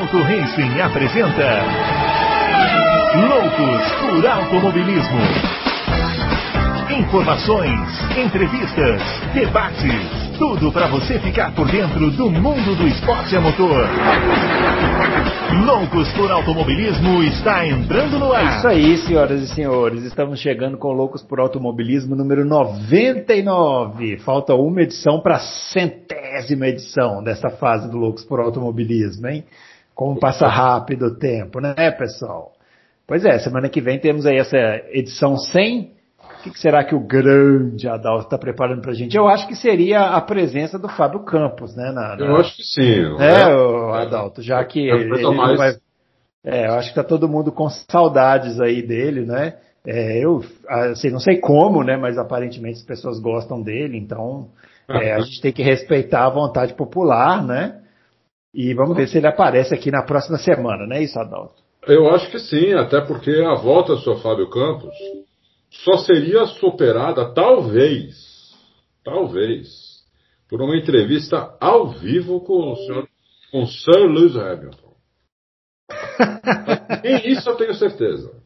Auto Racing apresenta Loucos por Automobilismo. Informações, entrevistas, debates, tudo para você ficar por dentro do mundo do esporte a motor. Loucos por Automobilismo está entrando no ar. Isso aí, senhoras e senhores. Estamos chegando com Loucos por Automobilismo número 99. Falta uma edição para a centésima edição dessa fase do Loucos por Automobilismo, hein? Como passa rápido o tempo, né, pessoal? Pois é, semana que vem temos aí essa edição 100. O que, que será que o grande Adalto está preparando para a gente? Eu acho que seria a presença do Fábio Campos, né? Na, na... Eu acho que sim. É, é Adalto, já que ele, ele mais... vai... É, eu acho que está todo mundo com saudades aí dele, né? É, eu assim, não sei como, né? Mas aparentemente as pessoas gostam dele, então é, a gente tem que respeitar a vontade popular, né? E vamos ver se ele aparece aqui na próxima semana, não é isso, Adalto? Eu acho que sim, até porque a volta do Sr. Fábio Campos só seria superada, talvez, talvez, por uma entrevista ao vivo com o senhor, com Sir Lewis Hamilton. e isso eu tenho certeza.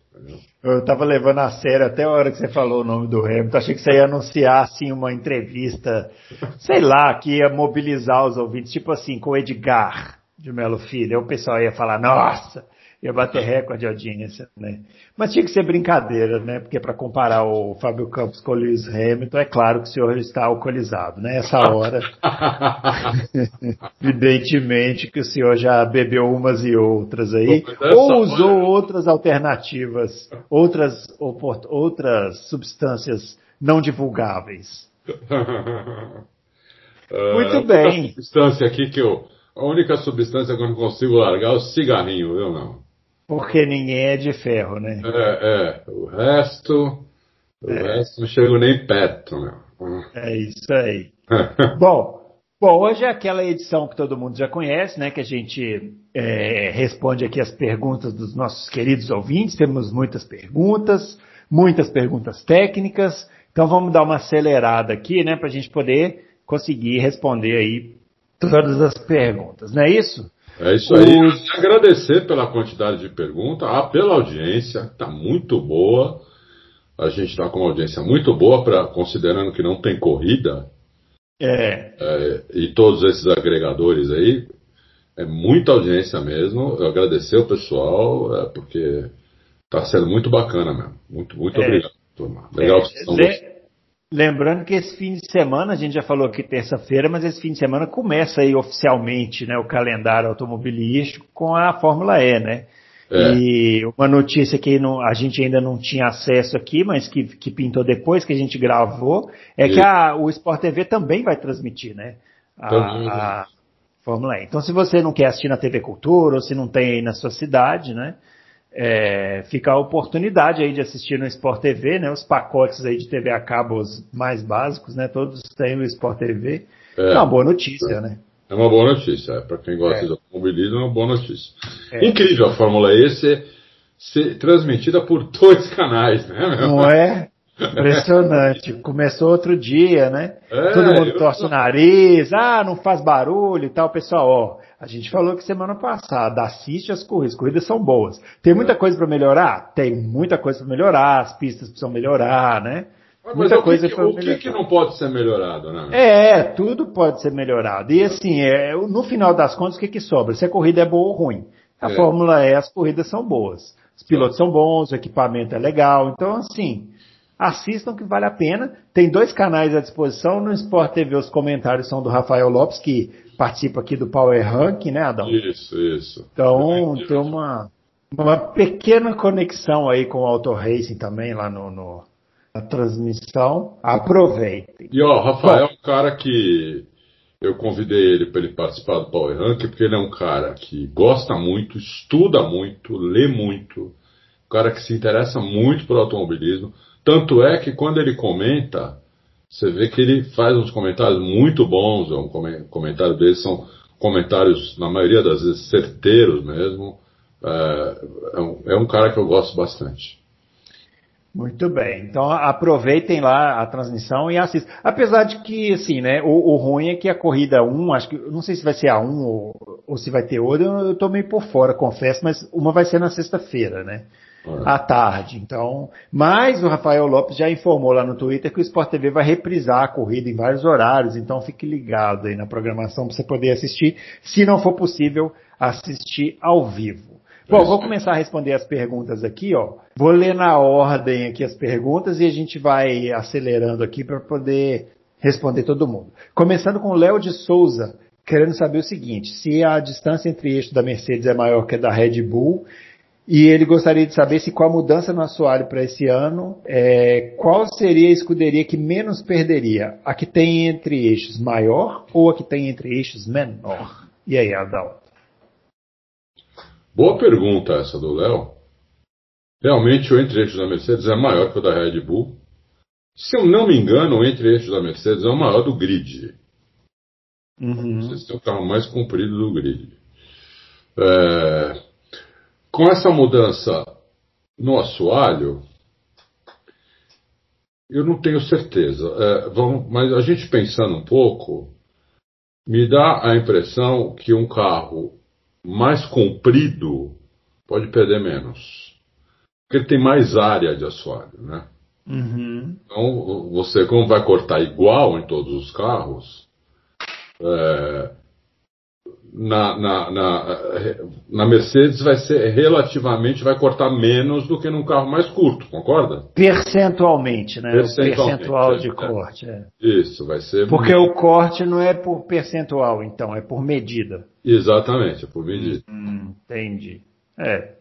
Eu estava levando a sério até a hora que você falou o nome do Hamilton. Achei que você ia anunciar assim uma entrevista, sei lá, que ia mobilizar os ouvintes, tipo assim, com o Edgar de Melo Filho. Aí o pessoal ia falar, nossa, ia bater recorde de audiência, né? Mas tinha que ser brincadeira, né? Porque para comparar o Fábio Campos com o Lewis Hamilton, é claro que o senhor está alcoolizado, né? Essa hora, evidentemente que o senhor já bebeu umas e outras aí, ou usou outras alternativas, outras, outras substâncias não divulgáveis. Muito bem. A substância aqui que eu, a única substância que eu não consigo largar é o cigarrinho, viu não? Porque ninguém é de ferro, né? É, é. O resto. O é. resto não chego nem perto, meu. É isso aí. bom, bom, hoje é aquela edição que todo mundo já conhece, né? Que a gente é, responde aqui as perguntas dos nossos queridos ouvintes. Temos muitas perguntas, muitas perguntas técnicas. Então vamos dar uma acelerada aqui, né? Para a gente poder conseguir responder aí todas as perguntas, não é isso? É isso aí. Os... Agradecer pela quantidade de perguntas, ah, pela audiência, está muito boa. A gente está com uma audiência muito boa, pra, considerando que não tem corrida. É. é. E todos esses agregadores aí. É muita audiência mesmo. Eu agradecer o pessoal, é, porque está sendo muito bacana mesmo. Muito, muito é. obrigado, turma. Legal que vocês estão. Lembrando que esse fim de semana, a gente já falou aqui terça-feira, mas esse fim de semana começa aí oficialmente né, o calendário automobilístico com a Fórmula E, né? É. E uma notícia que não, a gente ainda não tinha acesso aqui, mas que, que pintou depois que a gente gravou, é e... que a, o Sport TV também vai transmitir, né? A, a Fórmula E. Então, se você não quer assistir na TV Cultura, ou se não tem aí na sua cidade, né? É, fica a oportunidade aí de assistir no Sport TV, né? Os pacotes aí de TV a cabo mais básicos, né? Todos têm o Sport TV. É, é uma boa notícia, né? É uma boa notícia, é. para quem gosta é. de automobilismo, é uma boa notícia. É. Incrível a Fórmula E ser, ser transmitida por dois canais, né? Não é? Impressionante. Começou outro dia, né? É, Todo mundo torce o nariz, ah, não faz barulho e tal. Pessoal, ó, a gente falou que semana passada, assiste as corridas, as corridas são boas. Tem muita coisa para melhorar? Tem muita coisa para melhorar, as pistas precisam melhorar, né? Mas muita coisa que, o que, que, não pode ser melhorado, né? É, tudo pode ser melhorado. E assim, é, no final das contas, o que, que sobra? Se a corrida é boa ou ruim. A é. Fórmula E, as corridas são boas. Os pilotos são bons, o equipamento é legal. Então, assim, assistam que vale a pena. Tem dois canais à disposição. No Sport TV os comentários são do Rafael Lopes, que participa aqui do Power Rank, né, Adão? Isso, isso. Então tem uma, uma pequena conexão aí com o Auto Racing também lá no, no na transmissão. Aproveitem. E ó, Rafael é um cara que eu convidei ele para ele participar do Power Rank, porque ele é um cara que gosta muito, estuda muito, lê muito, um cara que se interessa muito por automobilismo. Tanto é que quando ele comenta, você vê que ele faz uns comentários muito bons, é um comentário dele são comentários, na maioria das vezes, certeiros mesmo. É, é, um, é um cara que eu gosto bastante. Muito bem. Então aproveitem lá a transmissão e assistam. Apesar de que, assim, né, o, o ruim é que a corrida 1, acho que, não sei se vai ser a 1 ou, ou se vai ter outra, eu estou meio por fora, confesso, mas uma vai ser na sexta-feira, né? À tarde. Então, mas o Rafael Lopes já informou lá no Twitter que o Sport TV vai reprisar a corrida em vários horários, então fique ligado aí na programação para você poder assistir, se não for possível, assistir ao vivo. Bom, vou começar a responder as perguntas aqui, ó. Vou ler na ordem aqui as perguntas e a gente vai acelerando aqui para poder responder todo mundo. Começando com o Léo de Souza, querendo saber o seguinte: se a distância entre eixos da Mercedes é maior que a da Red Bull, e ele gostaria de saber se com a mudança no assoalho para esse ano, é, qual seria a escuderia que menos perderia? A que tem entre eixos maior ou a que tem entre eixos menor? E aí, Adalto? Boa pergunta essa do Léo. Realmente o entre-eixos da Mercedes é maior que o da Red Bull. Se eu não me engano, o entre-eixos da Mercedes é o maior do grid. Uhum. Vocês têm o carro mais comprido do grid. É, com essa mudança no assoalho, eu não tenho certeza. É, vamos, mas a gente pensando um pouco, me dá a impressão que um carro mais comprido pode perder menos. Porque ele tem mais área de assoalho, né? Uhum. Então, você, como vai cortar igual em todos os carros, é, na, na, na, na, Mercedes vai ser relativamente, vai cortar menos do que num carro mais curto, concorda? Percentualmente, né? Percentualmente, o percentual de é, corte. É. Isso, vai ser. Porque muito... o corte não é por percentual, então, é por medida. Exatamente, é por medida. Hum, entendi. É.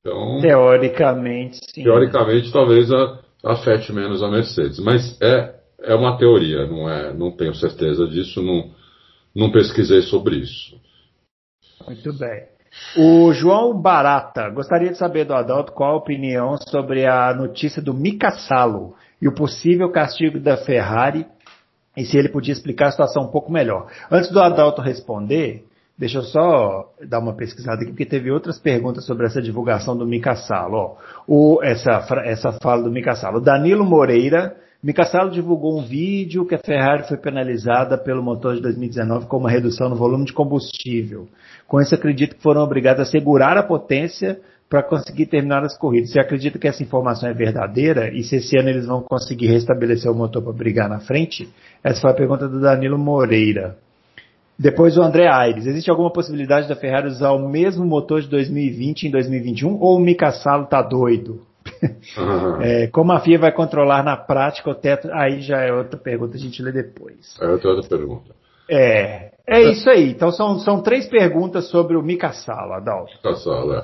Então, teoricamente, sim. Teoricamente, talvez a, afete menos a Mercedes. Mas é, é uma teoria, não, é, não tenho certeza disso, não, não pesquisei sobre isso. Muito bem. O João Barata gostaria de saber do Adalto qual a opinião sobre a notícia do Mika Salo e o possível castigo da Ferrari e se ele podia explicar a situação um pouco melhor. Antes do Adalto responder, Deixa eu só dar uma pesquisada aqui, porque teve outras perguntas sobre essa divulgação do Mika Salo. O, essa, essa fala do Mika Salo. Danilo Moreira, Mika divulgou um vídeo que a Ferrari foi penalizada pelo motor de 2019 com uma redução no volume de combustível. Com isso, acredito que foram obrigados a segurar a potência para conseguir terminar as corridas. Você acredita que essa informação é verdadeira e se esse ano eles vão conseguir restabelecer o motor para brigar na frente? Essa foi a pergunta do Danilo Moreira. Depois o André Aires. Existe alguma possibilidade da Ferrari usar o mesmo motor de 2020 em 2021 ou o Mika Salo tá doido? É, como a FIA vai controlar na prática o teto? Aí já é outra pergunta, a gente lê depois. É outra, outra pergunta. É, é isso aí. Então são, são três perguntas sobre o Mika Salo, Adalto. Mika Salo, é.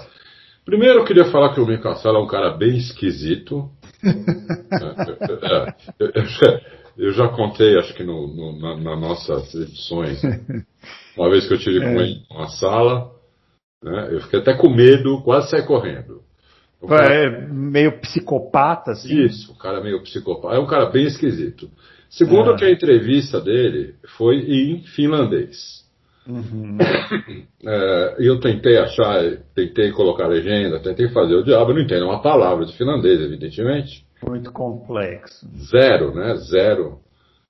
Primeiro eu queria falar que o Mika Salo é um cara bem esquisito. é, é, eu já contei, acho que no, no, na, nas nossas edições, uma vez que eu tive com ele numa sala, né, eu fiquei até com medo, quase saí correndo. Cara, é meio psicopata, assim? Isso, o cara é meio psicopata. É um cara bem esquisito. Segundo é. que a entrevista dele foi em finlandês. Uhum. É, eu tentei achar, tentei colocar legenda, tentei fazer o diabo, não entendo uma palavra de finlandês, evidentemente. Muito complexo. Zero, né? Zero.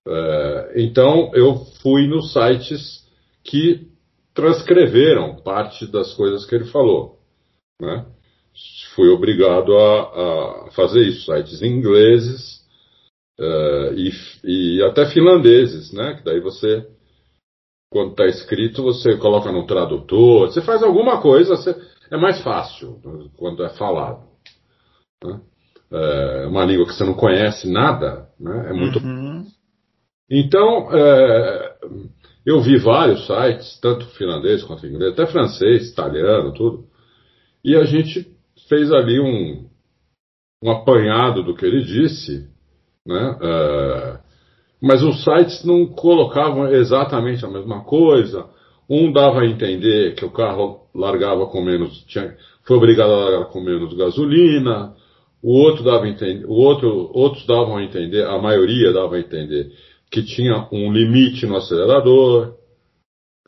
É, então eu fui nos sites que transcreveram parte das coisas que ele falou. Né? Fui obrigado a, a fazer isso, sites ingleses uh, e, e, até finlandeses, né? Que daí você, quando está escrito, você coloca no tradutor, você faz alguma coisa, você, é mais fácil quando é falado. Né? é, uma língua que você não conhece nada, né? É muito. Uhum. Então, é, eu vi vários sites, tanto finlandês quanto inglês, até francês, italiano, tudo. E a gente fez ali um, um apanhado do que ele disse, né? É, mas os sites não colocavam exatamente a mesma coisa. Um dava a entender que o carro largava com menos, tinha, foi obrigado a largar com menos gasolina. O outro dava entender, o outro, outros davam a entender, a maioria dava a entender que tinha um limite no acelerador,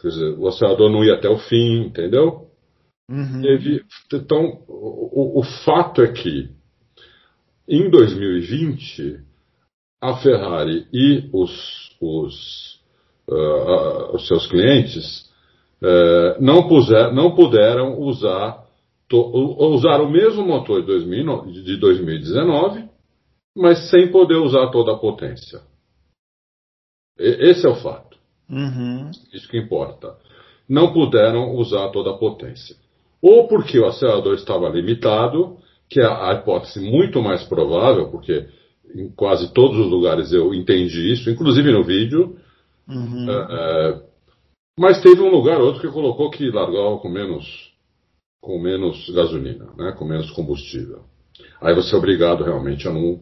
quer dizer, o acelerador não ia até o fim, entendeu? Uhum. Então, o, o fato é que em 2020 a Ferrari e os, os, uh, uh, os seus clientes é, não, puser, não puderam usar, to, usar o mesmo motor de, 2000, de 2019, mas sem poder usar toda a potência. E, esse é o fato. Uhum. Isso que importa. Não puderam usar toda a potência. Ou porque o acelerador estava limitado, que é a hipótese muito mais provável, porque em quase todos os lugares eu entendi isso, inclusive no vídeo. Uhum. É, é, mas teve um lugar outro que colocou que largava com menos, com menos gasolina, né, com menos combustível. Aí você é obrigado realmente a não,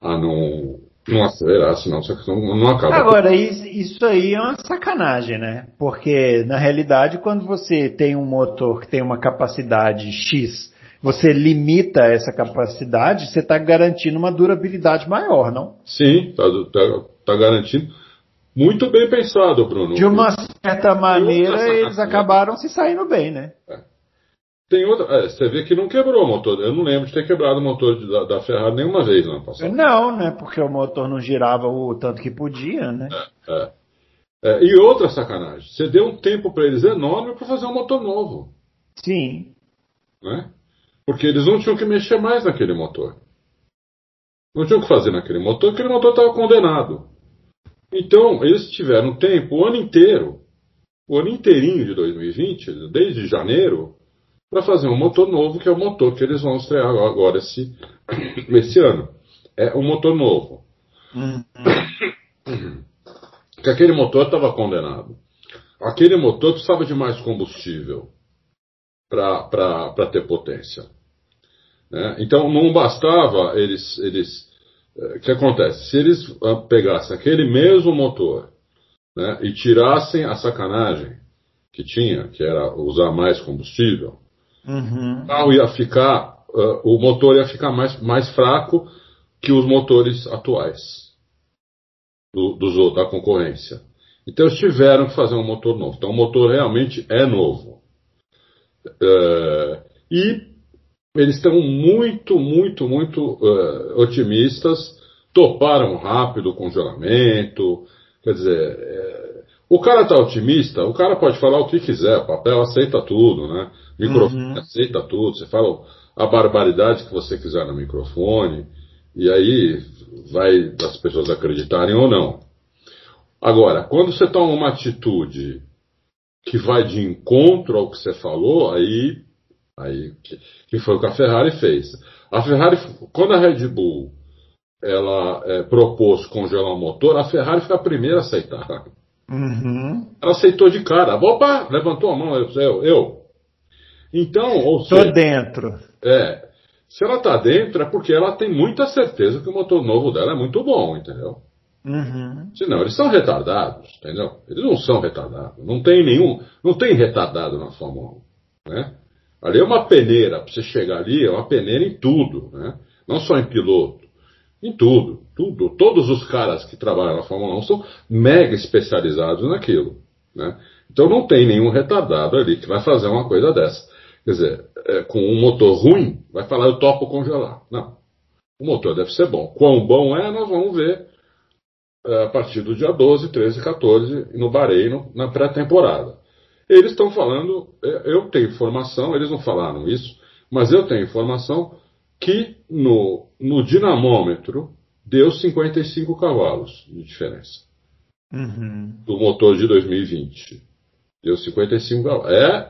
a não, não acelerar, senão você não, não acaba. Agora, isso aí é uma sacanagem, né? Porque, na realidade, quando você tem um motor que tem uma capacidade X você limita essa capacidade, você está garantindo uma durabilidade maior, não? Sim, está tá, tá garantindo. Muito bem pensado, Bruno. De uma certa maneira, eles acabaram se saindo bem, né? É. Tem outra. É, você vê que não quebrou o motor. Eu não lembro de ter quebrado o motor da, da, Ferrari nenhuma vez no ano passado. Não, né? Porque o motor não girava o tanto que podia, né? É, é. é e outra sacanagem. Você deu um tempo para eles enorme para fazer um motor novo. Sim. Né? Porque eles não tinham que mexer mais naquele motor. Não tinham que fazer naquele motor, aquele motor estava condenado. Então, eles tiveram tempo o ano inteiro, o ano inteirinho de 2020, desde janeiro, para fazer um motor novo, que é o motor que eles vão estrear agora esse, esse ano. É um motor novo. Uhum. Que aquele motor estava condenado. Aquele motor precisava de mais combustível para ter potência. Né? Então não bastava eles. eles eh, o que acontece? Se eles ah, pegassem aquele mesmo motor né, e tirassem a sacanagem que tinha, que era usar mais combustível, uhum. carro ia ficar, uh, o motor ia ficar mais, mais fraco que os motores atuais do, dos, da concorrência. Então eles tiveram que fazer um motor novo. Então o motor realmente é novo. Uh, e eles estão muito, muito, muito uh, otimistas, toparam rápido o congelamento. Quer dizer, o cara está otimista, o cara pode falar o que quiser, o papel aceita tudo, né? Microfone uhum. aceita tudo, você fala a barbaridade que você quiser no microfone, e aí vai das pessoas acreditarem ou não. Agora, quando você toma uma atitude que vai de encontro ao que você falou, aí Aí, que, que, foi o que a Ferrari fez. A Ferrari, quando a Red Bull ela é, propôs congelar o motor, a Ferrari foi a primeira a aceitar. Uhum. Ela aceitou de cara. Opa, levantou a mão, eu. eu. Então, ou seja. Tô dentro. É. Se ela tá dentro, é porque ela tem muita certeza que o motor novo dela é muito bom, entendeu? Uhum. Senão, eles são retardados, entendeu? Eles não são retardados. Não tem nenhum. Não tem retardado na Fórmula 1. Né? Ali é uma peneira, para você chegar ali, é uma peneira em tudo, né? Não só em piloto, em tudo, tudo. Todos os caras que trabalham na Fórmula 1 são mega especializados naquilo, né? Então não tem nenhum retardado ali que vai fazer uma coisa dessa. Quer dizer, é, com um motor ruim, vai falar eu topo congelar. Não. O motor deve ser bom. Quão bom é, nós vamos ver é, a partir do dia 12, 13, 14 no Bahrein, na pré-temporada. Eles estão falando, é, eu tenho informação, eles não falaram isso, mas eu tenho informação que no, no dinamômetro deu 55 cavalos de diferença. Uhum. Do motor de 2020. Deu 55 cavalos. É,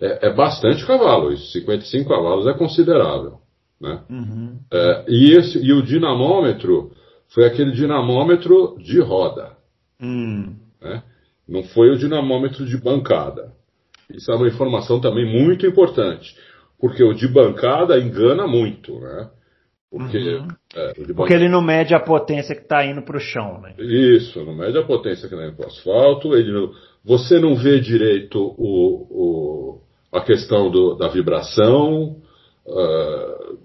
é, é, bastante cavalo isso. 55 cavalos é considerável. Né? Uhum. É, e, esse, e o dinamômetro foi aquele dinamômetro de roda. Uhum. Né? Não foi o dinamômetro de bancada. Isso é uma informação também muito importante, porque o de bancada engana muito, né? Porque, uhum. é, porque ele não mede a potência que está indo para o chão, né? Isso, não mede a potência que está indo para o asfalto. Ele você não vê direito o, o a questão do, da vibração, uh,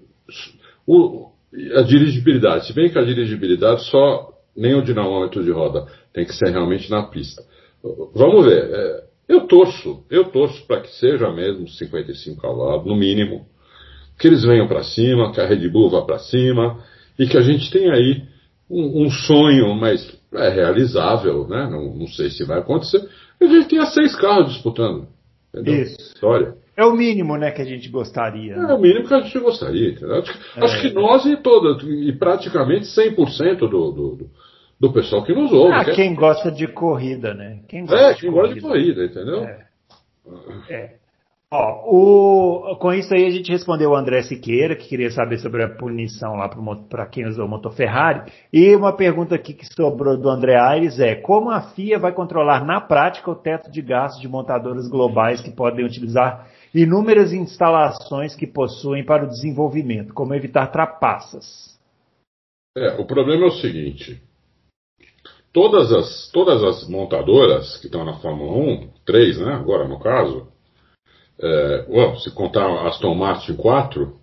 o, a dirigibilidade. Se bem que a dirigibilidade só nem o dinamômetro de roda tem que ser realmente na pista. Vamos ver. É, eu torço, eu torço para que seja mesmo 55 cavalos, no mínimo. Que eles venham para cima, que a Red Bull vá para cima e que a gente tenha aí um, um sonho, mas é realizável, né? Não, não, sei se vai acontecer, a gente tinha seis carros disputando. Entendeu? Isso. História. É o mínimo, né, que a gente gostaria. Né? É o mínimo que a gente gostaria. Acho, é. acho, que nós e toda, e praticamente 100% do, do, do, do pessoal que nos ouve. Ah, quem gosta de corrida, né? Quem gosta é, quem gosta de corrida, entendeu? É. é. Ó, o, com isso aí a gente respondeu o André Siqueira, que queria saber sobre a punição lá para quem usou o motor Ferrari. E uma pergunta aqui que sobrou do André Aires é: como a FIA vai controlar na prática o teto de gastos de montadoras globais que podem utilizar inúmeras instalações que possuem para o desenvolvimento, como evitar trapaças? É, o problema é o seguinte: todas as, todas as montadoras que estão na Fórmula 1, três, né, agora no caso, é, well, se contar a Aston Martin 4,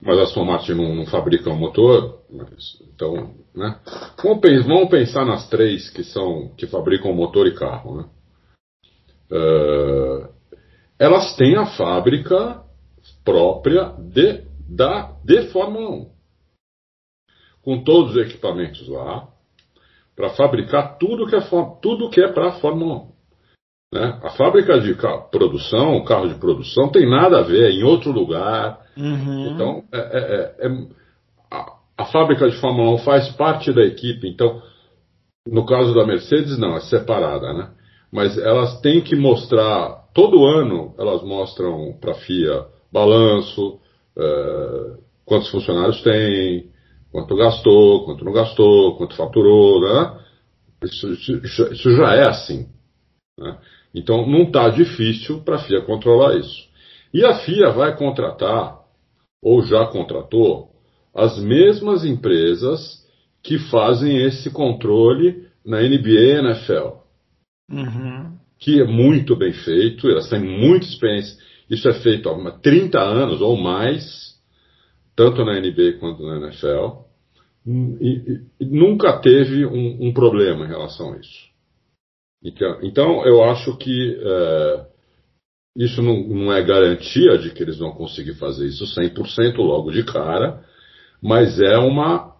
mas a Aston Martin não, não fabrica um motor, mas, então, né? Vamos, vamos, pensar nas três que são que fabricam motor e carro, né? Uh, elas têm a fábrica própria de, da, de Fórmula 1. Com todos os equipamentos lá, para fabricar tudo que é, tudo que é para a Fórmula 1. Né? A fábrica de carro, produção, carro de produção, tem nada a ver, é em outro lugar. Uhum. Então, é, é, é, é, a, a, fábrica de Fórmula 1 faz parte da equipe. Então, no caso da Mercedes, não, é separada, né? Mas elas têm que mostrar, todo ano, elas mostram para a FIA balanço, é, quantos funcionários tem, quanto gastou, quanto não gastou, quanto faturou, né? Isso, isso, isso já é assim. Né? Então não está difícil para a FIA controlar isso. E a FIA vai contratar, ou já contratou, as mesmas empresas que fazem esse controle na NBA e NFL. Uhum. Que é muito bem feito, elas têm muita experiência. Isso é feito há 30 anos ou mais, tanto na NBA quanto na NFL. E, e, e nunca teve um, um problema em relação a isso. Então, eu acho que é, isso não, não, é garantia de que eles vão conseguir fazer isso 100% logo de cara, mas é uma.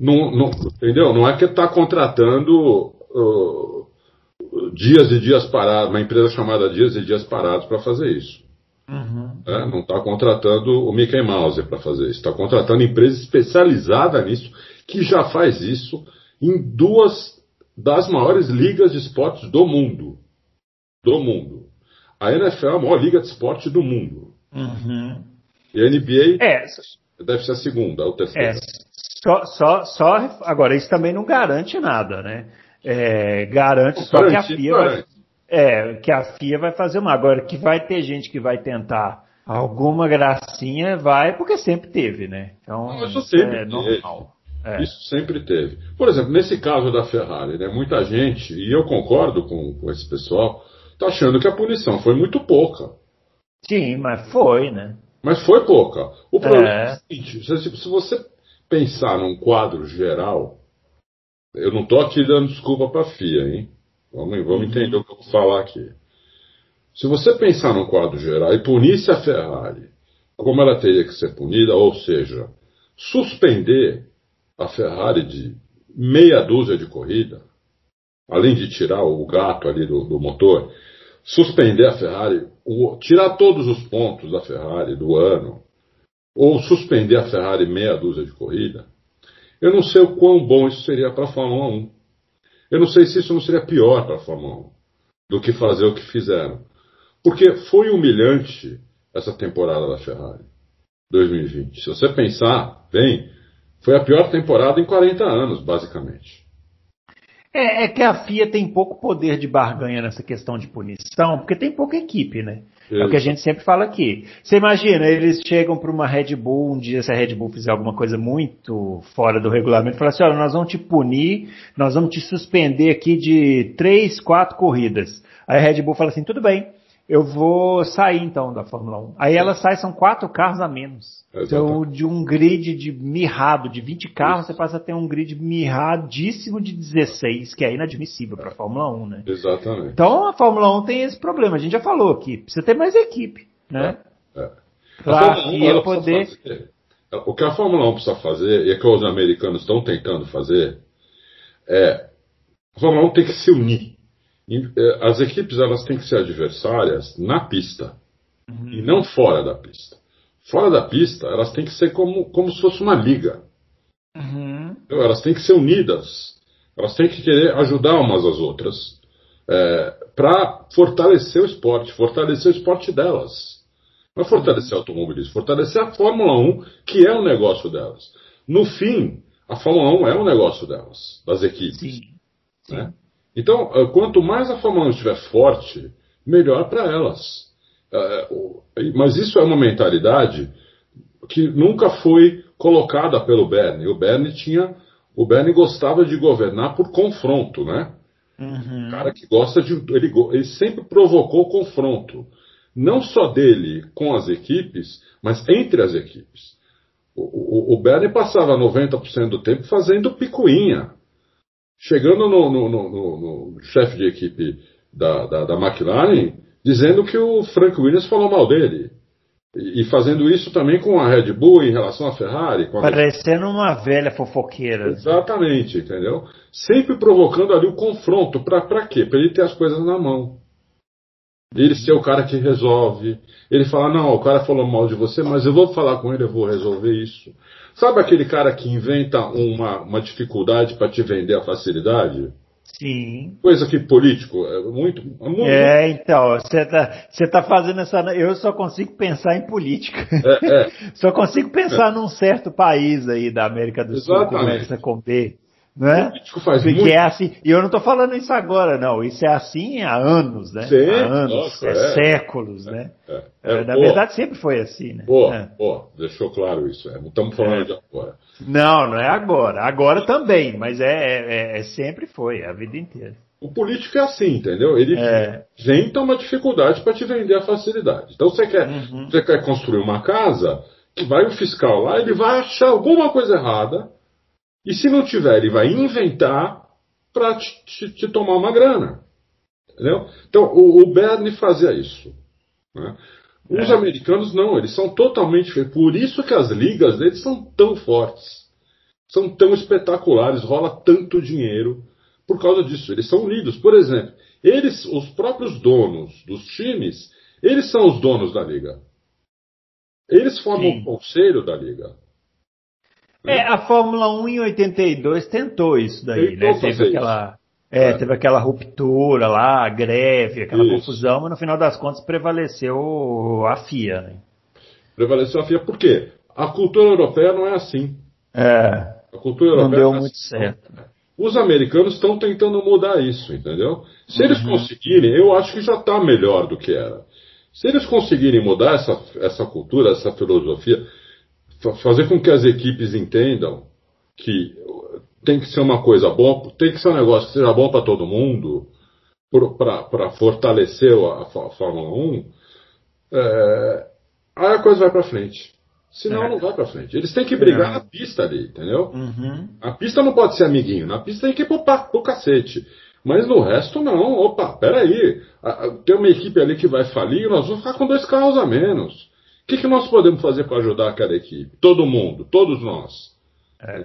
Não, não, entendeu? Não é que está contratando uh, dias e dias parados, uma empresa chamada Dias e Dias Parados para fazer isso. Uhum. É, não está contratando o Mickey Mouse para fazer isso. Está contratando empresa especializada nisso, que já faz isso em duas das maiores ligas de esportes do mundo. Do mundo. A NFL é a maior liga de esporte do mundo. Uhum. E a NBA é. deve ser a segunda, ou terceira. É. Só, só, só, agora, isso também não garante nada, né? É, garante só que a FIA vai, é, que a FIA vai fazer uma. Agora, que vai ter gente que vai tentar alguma gracinha, vai, porque sempre teve, né? Então, não, isso sempre é normal. É. Isso sempre teve. Por exemplo, nesse caso da Ferrari, né, muita gente, e eu concordo com, com esse pessoal, está achando que a punição foi muito pouca. Sim, mas foi, né? Mas foi pouca. O problema é, é o seguinte: se, se você pensar num quadro geral, eu não estou aqui dando desculpa para a FIA, hein? Vamos, vamos uhum. entender o que eu vou falar aqui. Se você pensar num quadro geral e punisse a Ferrari como ela teria que ser punida, ou seja, suspender a Ferrari de meia dúzia de corrida, além de tirar o gato ali do, do motor, suspender a Ferrari, o, tirar todos os pontos da Ferrari do ano, ou suspender a Ferrari meia dúzia de corrida, eu não sei o quão bom isso seria para a Fórmula 1. Eu não sei se isso não seria pior para a Fórmula 1 do que fazer o que fizeram. Porque foi humilhante essa temporada da Ferrari 2020. Se você pensar, bem, foi a pior temporada em 40 anos, basicamente. É, é, que a FIA tem pouco poder de barganha nessa questão de punição, porque tem pouca equipe, né? É o que a gente sempre fala aqui. Você imagina, eles chegam para uma Red Bull, um dia se a Red Bull fizer alguma coisa muito fora do regulamento, fala assim, olha, nós vamos te punir, nós vamos te suspender aqui de três, quatro corridas. Aí a Red Bull fala assim, tudo bem, eu vou sair então da Fórmula 1. Aí ela sai, são quatro carros a menos. Então, de um grid de mirrado de 20 carros, Isso. você passa a ter um grid mirradíssimo de 16, que é inadmissível para a Fórmula 1, né? Exatamente. Então a Fórmula 1 tem esse problema. A gente já falou aqui, precisa ter mais equipe, né? É. é. Pra a poder. O que a Fórmula 1 precisa fazer, e é que os americanos estão tentando fazer, é. A Fórmula 1 tem que se unir as equipes elas têm que ser adversárias na pista uhum. e não fora da pista. Fora da pista, elas têm que ser como, como se fosse uma liga. Uhum. Então, elas têm que ser unidas. Elas têm que querer ajudar umas às outras é, para fortalecer o esporte, fortalecer o esporte delas. Não é fortalecer o automobilismo, fortalecer a Fórmula 1, que é o negócio delas. No fim, a Fórmula 1 é um negócio delas, das equipes. Sim. Né? Então, eh, quanto mais a Fórmula 1 estiver forte, melhor para elas. Eh, mas isso é uma mentalidade que nunca foi colocada pelo Bernie. O Bernie tinha, o Bernie gostava de governar por confronto, né? Uhum. cara que gosta de, ele, ele sempre provocou confronto, não só dele com as equipes, mas entre as equipes. O, o, o Bernie passava 90% do tempo fazendo picuinha. Chegando no, no, no, no chefe de equipe da, da, da, McLaren, dizendo que o Frank Williams falou mal dele. E, e fazendo isso também com a Red Bull em relação à Ferrari. Parecendo uma velha fofoqueira. Exatamente, entendeu? Sempre provocando ali o confronto. Para quê? Para ele ter as coisas na mão. Ele ser o cara que resolve. Ele falar, não, o cara falou mal de você, mas eu vou falar com ele, eu vou resolver isso. Sabe aquele cara que inventa uma, uma dificuldade para te vender a facilidade? Sim. Coisa que político é muito. É, muito... é então, você tá, você tá fazendo essa. Eu só consigo pensar em política. É, é. só consigo pensar num certo país aí da América do Exatamente. Sul que começa com B. Né? O faz Porque muito... é assim, e eu não estou falando isso agora, não. Isso é assim há anos, né? Sim, há anos, nossa, é, é, séculos, né? É, é. Na verdade, sempre foi assim, né? Boa, boa, deixou claro isso. Não estamos falando de agora. Não, não é agora. Agora também, mas é, sempre foi, a vida inteira. O político é assim, entendeu? Ele é. inventa uma dificuldade para te vender a facilidade. Então você quer, uhum. você quer construir uma casa, que vai o fiscal lá, ele vai achar alguma coisa errada e se não tiver, ele vai inventar para te, te, tomar uma grana. Entendeu? Então, o, o Bernie fazia isso. Né? Os é. americanos não, eles são totalmente. Por isso que as ligas deles são tão fortes. São tão espetaculares, rola tanto dinheiro por causa disso. Eles são unidos. Por exemplo, eles, os próprios donos dos times, eles são os donos da liga. Eles formam Sim. o conselho da liga. É, a Fórmula 1 em 82 tentou isso daí, tentou né? Teve aquela, é, é, teve aquela ruptura lá, greve, aquela isso. confusão, mas no final das contas prevaleceu a FIA, né? Prevaleceu a FIA por quê? A cultura europeia não é assim. É. A cultura europeia não deu é muito assim. certo. Os americanos estão tentando mudar isso, entendeu? Se uhum. eles conseguirem, eu acho que já está melhor do que era. Se eles conseguirem mudar essa, essa cultura, essa filosofia, fazer com que as equipes entendam que tem que ser uma coisa boa, tem que ser um negócio que seja bom para todo mundo, para fortalecer a, a, Fórmula 1, é, aí a coisa vai para frente. Senão é. não vai para frente. Eles têm que brigar é. na pista ali, entendeu? Uhum. A pista não pode ser amiguinho, na pista tem que ir pro, pro cacete. Mas no resto não. Opa, peraí. Tem uma equipe ali que vai falir e nós vamos ficar com dois carros a menos. O que, que nós podemos fazer para ajudar aquela equipe? Todo mundo, todos nós. É.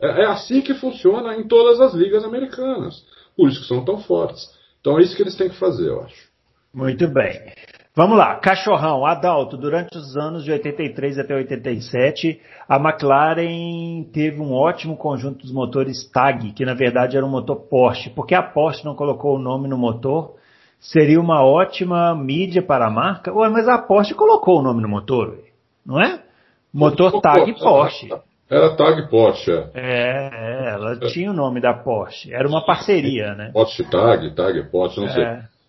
é. É, assim que funciona em todas as ligas americanas. Por isso que são tão fortes. Então é isso que eles têm que fazer, eu acho. Muito bem. Vamos lá, cachorrão, Adalto, durante os anos de 83 até 87, a McLaren teve um ótimo conjunto dos motores TAG, que na verdade era um motor Porsche. Por que a Porsche não colocou o nome no motor? Seria uma ótima mídia para a marca. Ué, mas a Porsche colocou o nome no motor, não é? Motor Tag Porsche. Era Tag Porsche. É, é ela é. tinha o nome da Porsche. Era uma parceria, né? Porsche Tag, Tag Porsche, não é. sei.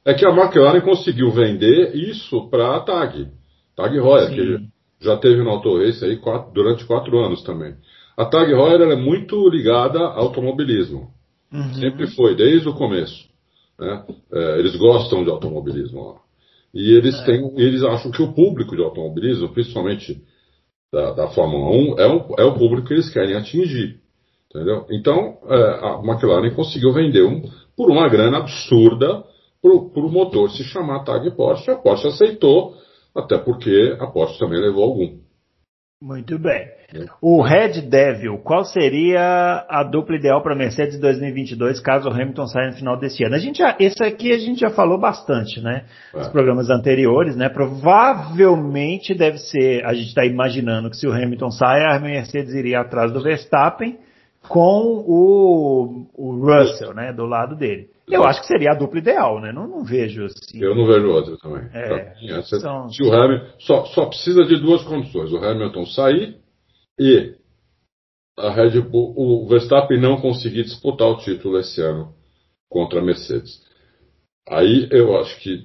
É que a McLaren conseguiu vender isso para a Tag. Tag Heuer, que já teve no Auto Race aí quatro, durante quatro anos também. A Tag Heuer é muito ligada ao automobilismo. Uhum. Sempre foi, desde o começo. Né? É, eles gostam de automobilismo lá. E eles, é. têm, eles acham que o público de automobilismo, principalmente da, da Fórmula 1, é, um, é o público que eles querem atingir. Entendeu? Então, é, a McLaren conseguiu vender um, por uma grana absurda para o motor se chamar Tag Porsche. A Porsche aceitou, até porque a Porsche também levou algum. Muito bem. O Red Devil, qual seria a dupla ideal para Mercedes 2022 caso o Hamilton saia no final desse ano? A gente já, esse aqui a gente já falou bastante, né? É. Nos programas anteriores, né? Provavelmente deve ser, a gente está imaginando que se o Hamilton saia, a Mercedes iria atrás do Verstappen com o, o Russell, né? Do lado dele. Eu acho que seria a dupla ideal, né? Não, não vejo assim. Eu não vejo outra também. É, essa, são... Se o Hamilton só, só precisa de duas condições: o Hamilton sair e a Red Bull, o Verstappen não conseguir disputar o título esse ano contra a Mercedes. Aí eu acho que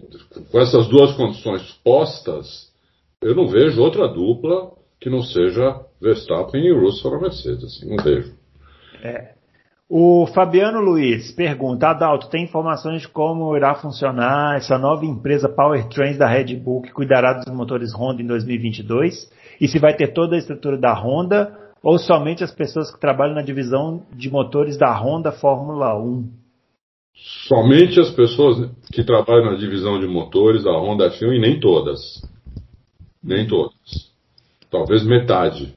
com essas duas condições postas, eu não vejo outra dupla que não seja Verstappen e Russell na Mercedes. Assim, não vejo. É. O Fabiano Luiz pergunta, Adalto, tem informações de como irá funcionar essa nova empresa Powertrains da Red Bull que cuidará dos motores Honda em 2022? E se vai ter toda a estrutura da Honda ou somente as pessoas que trabalham na divisão de motores da Honda Fórmula 1? Somente as pessoas que trabalham na divisão de motores da Honda F1 e nem todas. Nem todas. Talvez metade.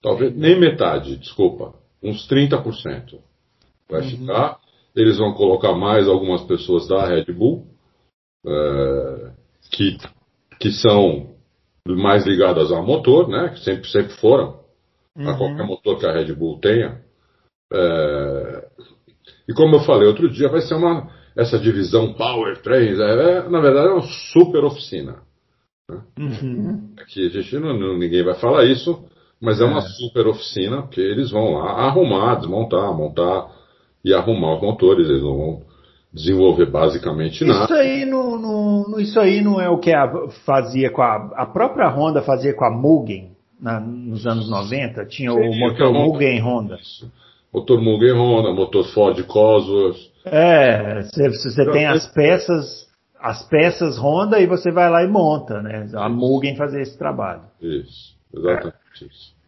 Talvez nem metade, desculpa uns 30%. Vai uhum. ficar. Eles vão colocar mais algumas pessoas da Red Bull, é, que, que são mais ligadas ao motor, né? Que sempre, sempre foram, uhum. a qualquer motor que a Red Bull tenha. É, e como eu falei outro dia, vai ser uma. Essa divisão Power Trains, é, é, na verdade, é uma super oficina. Né? Uhum. Aqui a gente não, ninguém vai falar isso, mas é uma é. super oficina, porque eles vão lá arrumar, desmontar, montar e arrumar os motores, eles não vão desenvolver basicamente nada. Isso aí não, não, isso aí não é o que a, fazia com a, a própria Honda fazia com a Mugen na, nos anos 90, tinha Sim, o motor Mugen Honda. Isso. Motor Mugen Honda, motor Ford Cosworth. É, você, você tem as peças, as peças Honda e você vai lá e monta, né? A Mugen fazia esse trabalho. Isso, exatamente é.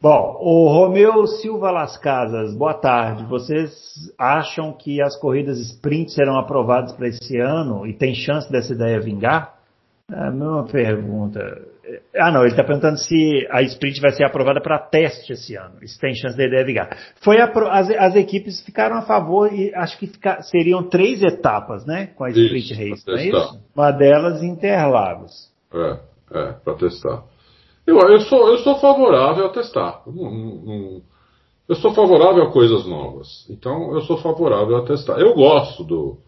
Bom, o Romeu Silva Las Casas, boa tarde. Vocês acham que as corridas sprint serão aprovadas para esse ano e tem chance dessa ideia vingar? É a mesma pergunta. Ah, não, ele está perguntando se a sprint vai ser aprovada para teste esse ano. Isso tem chance da ideia vingar. Foi as, as, equipes ficaram a favor e acho que fica, seriam três etapas, né? Com a sprint isso, race, não é isso? Uma delas Interlagos. É, é, para testar. Eu, eu, sou, eu sou favorável a testar. Não, não, eu sou favorável a coisas novas. Então, eu sou favorável a testar. Eu gosto do,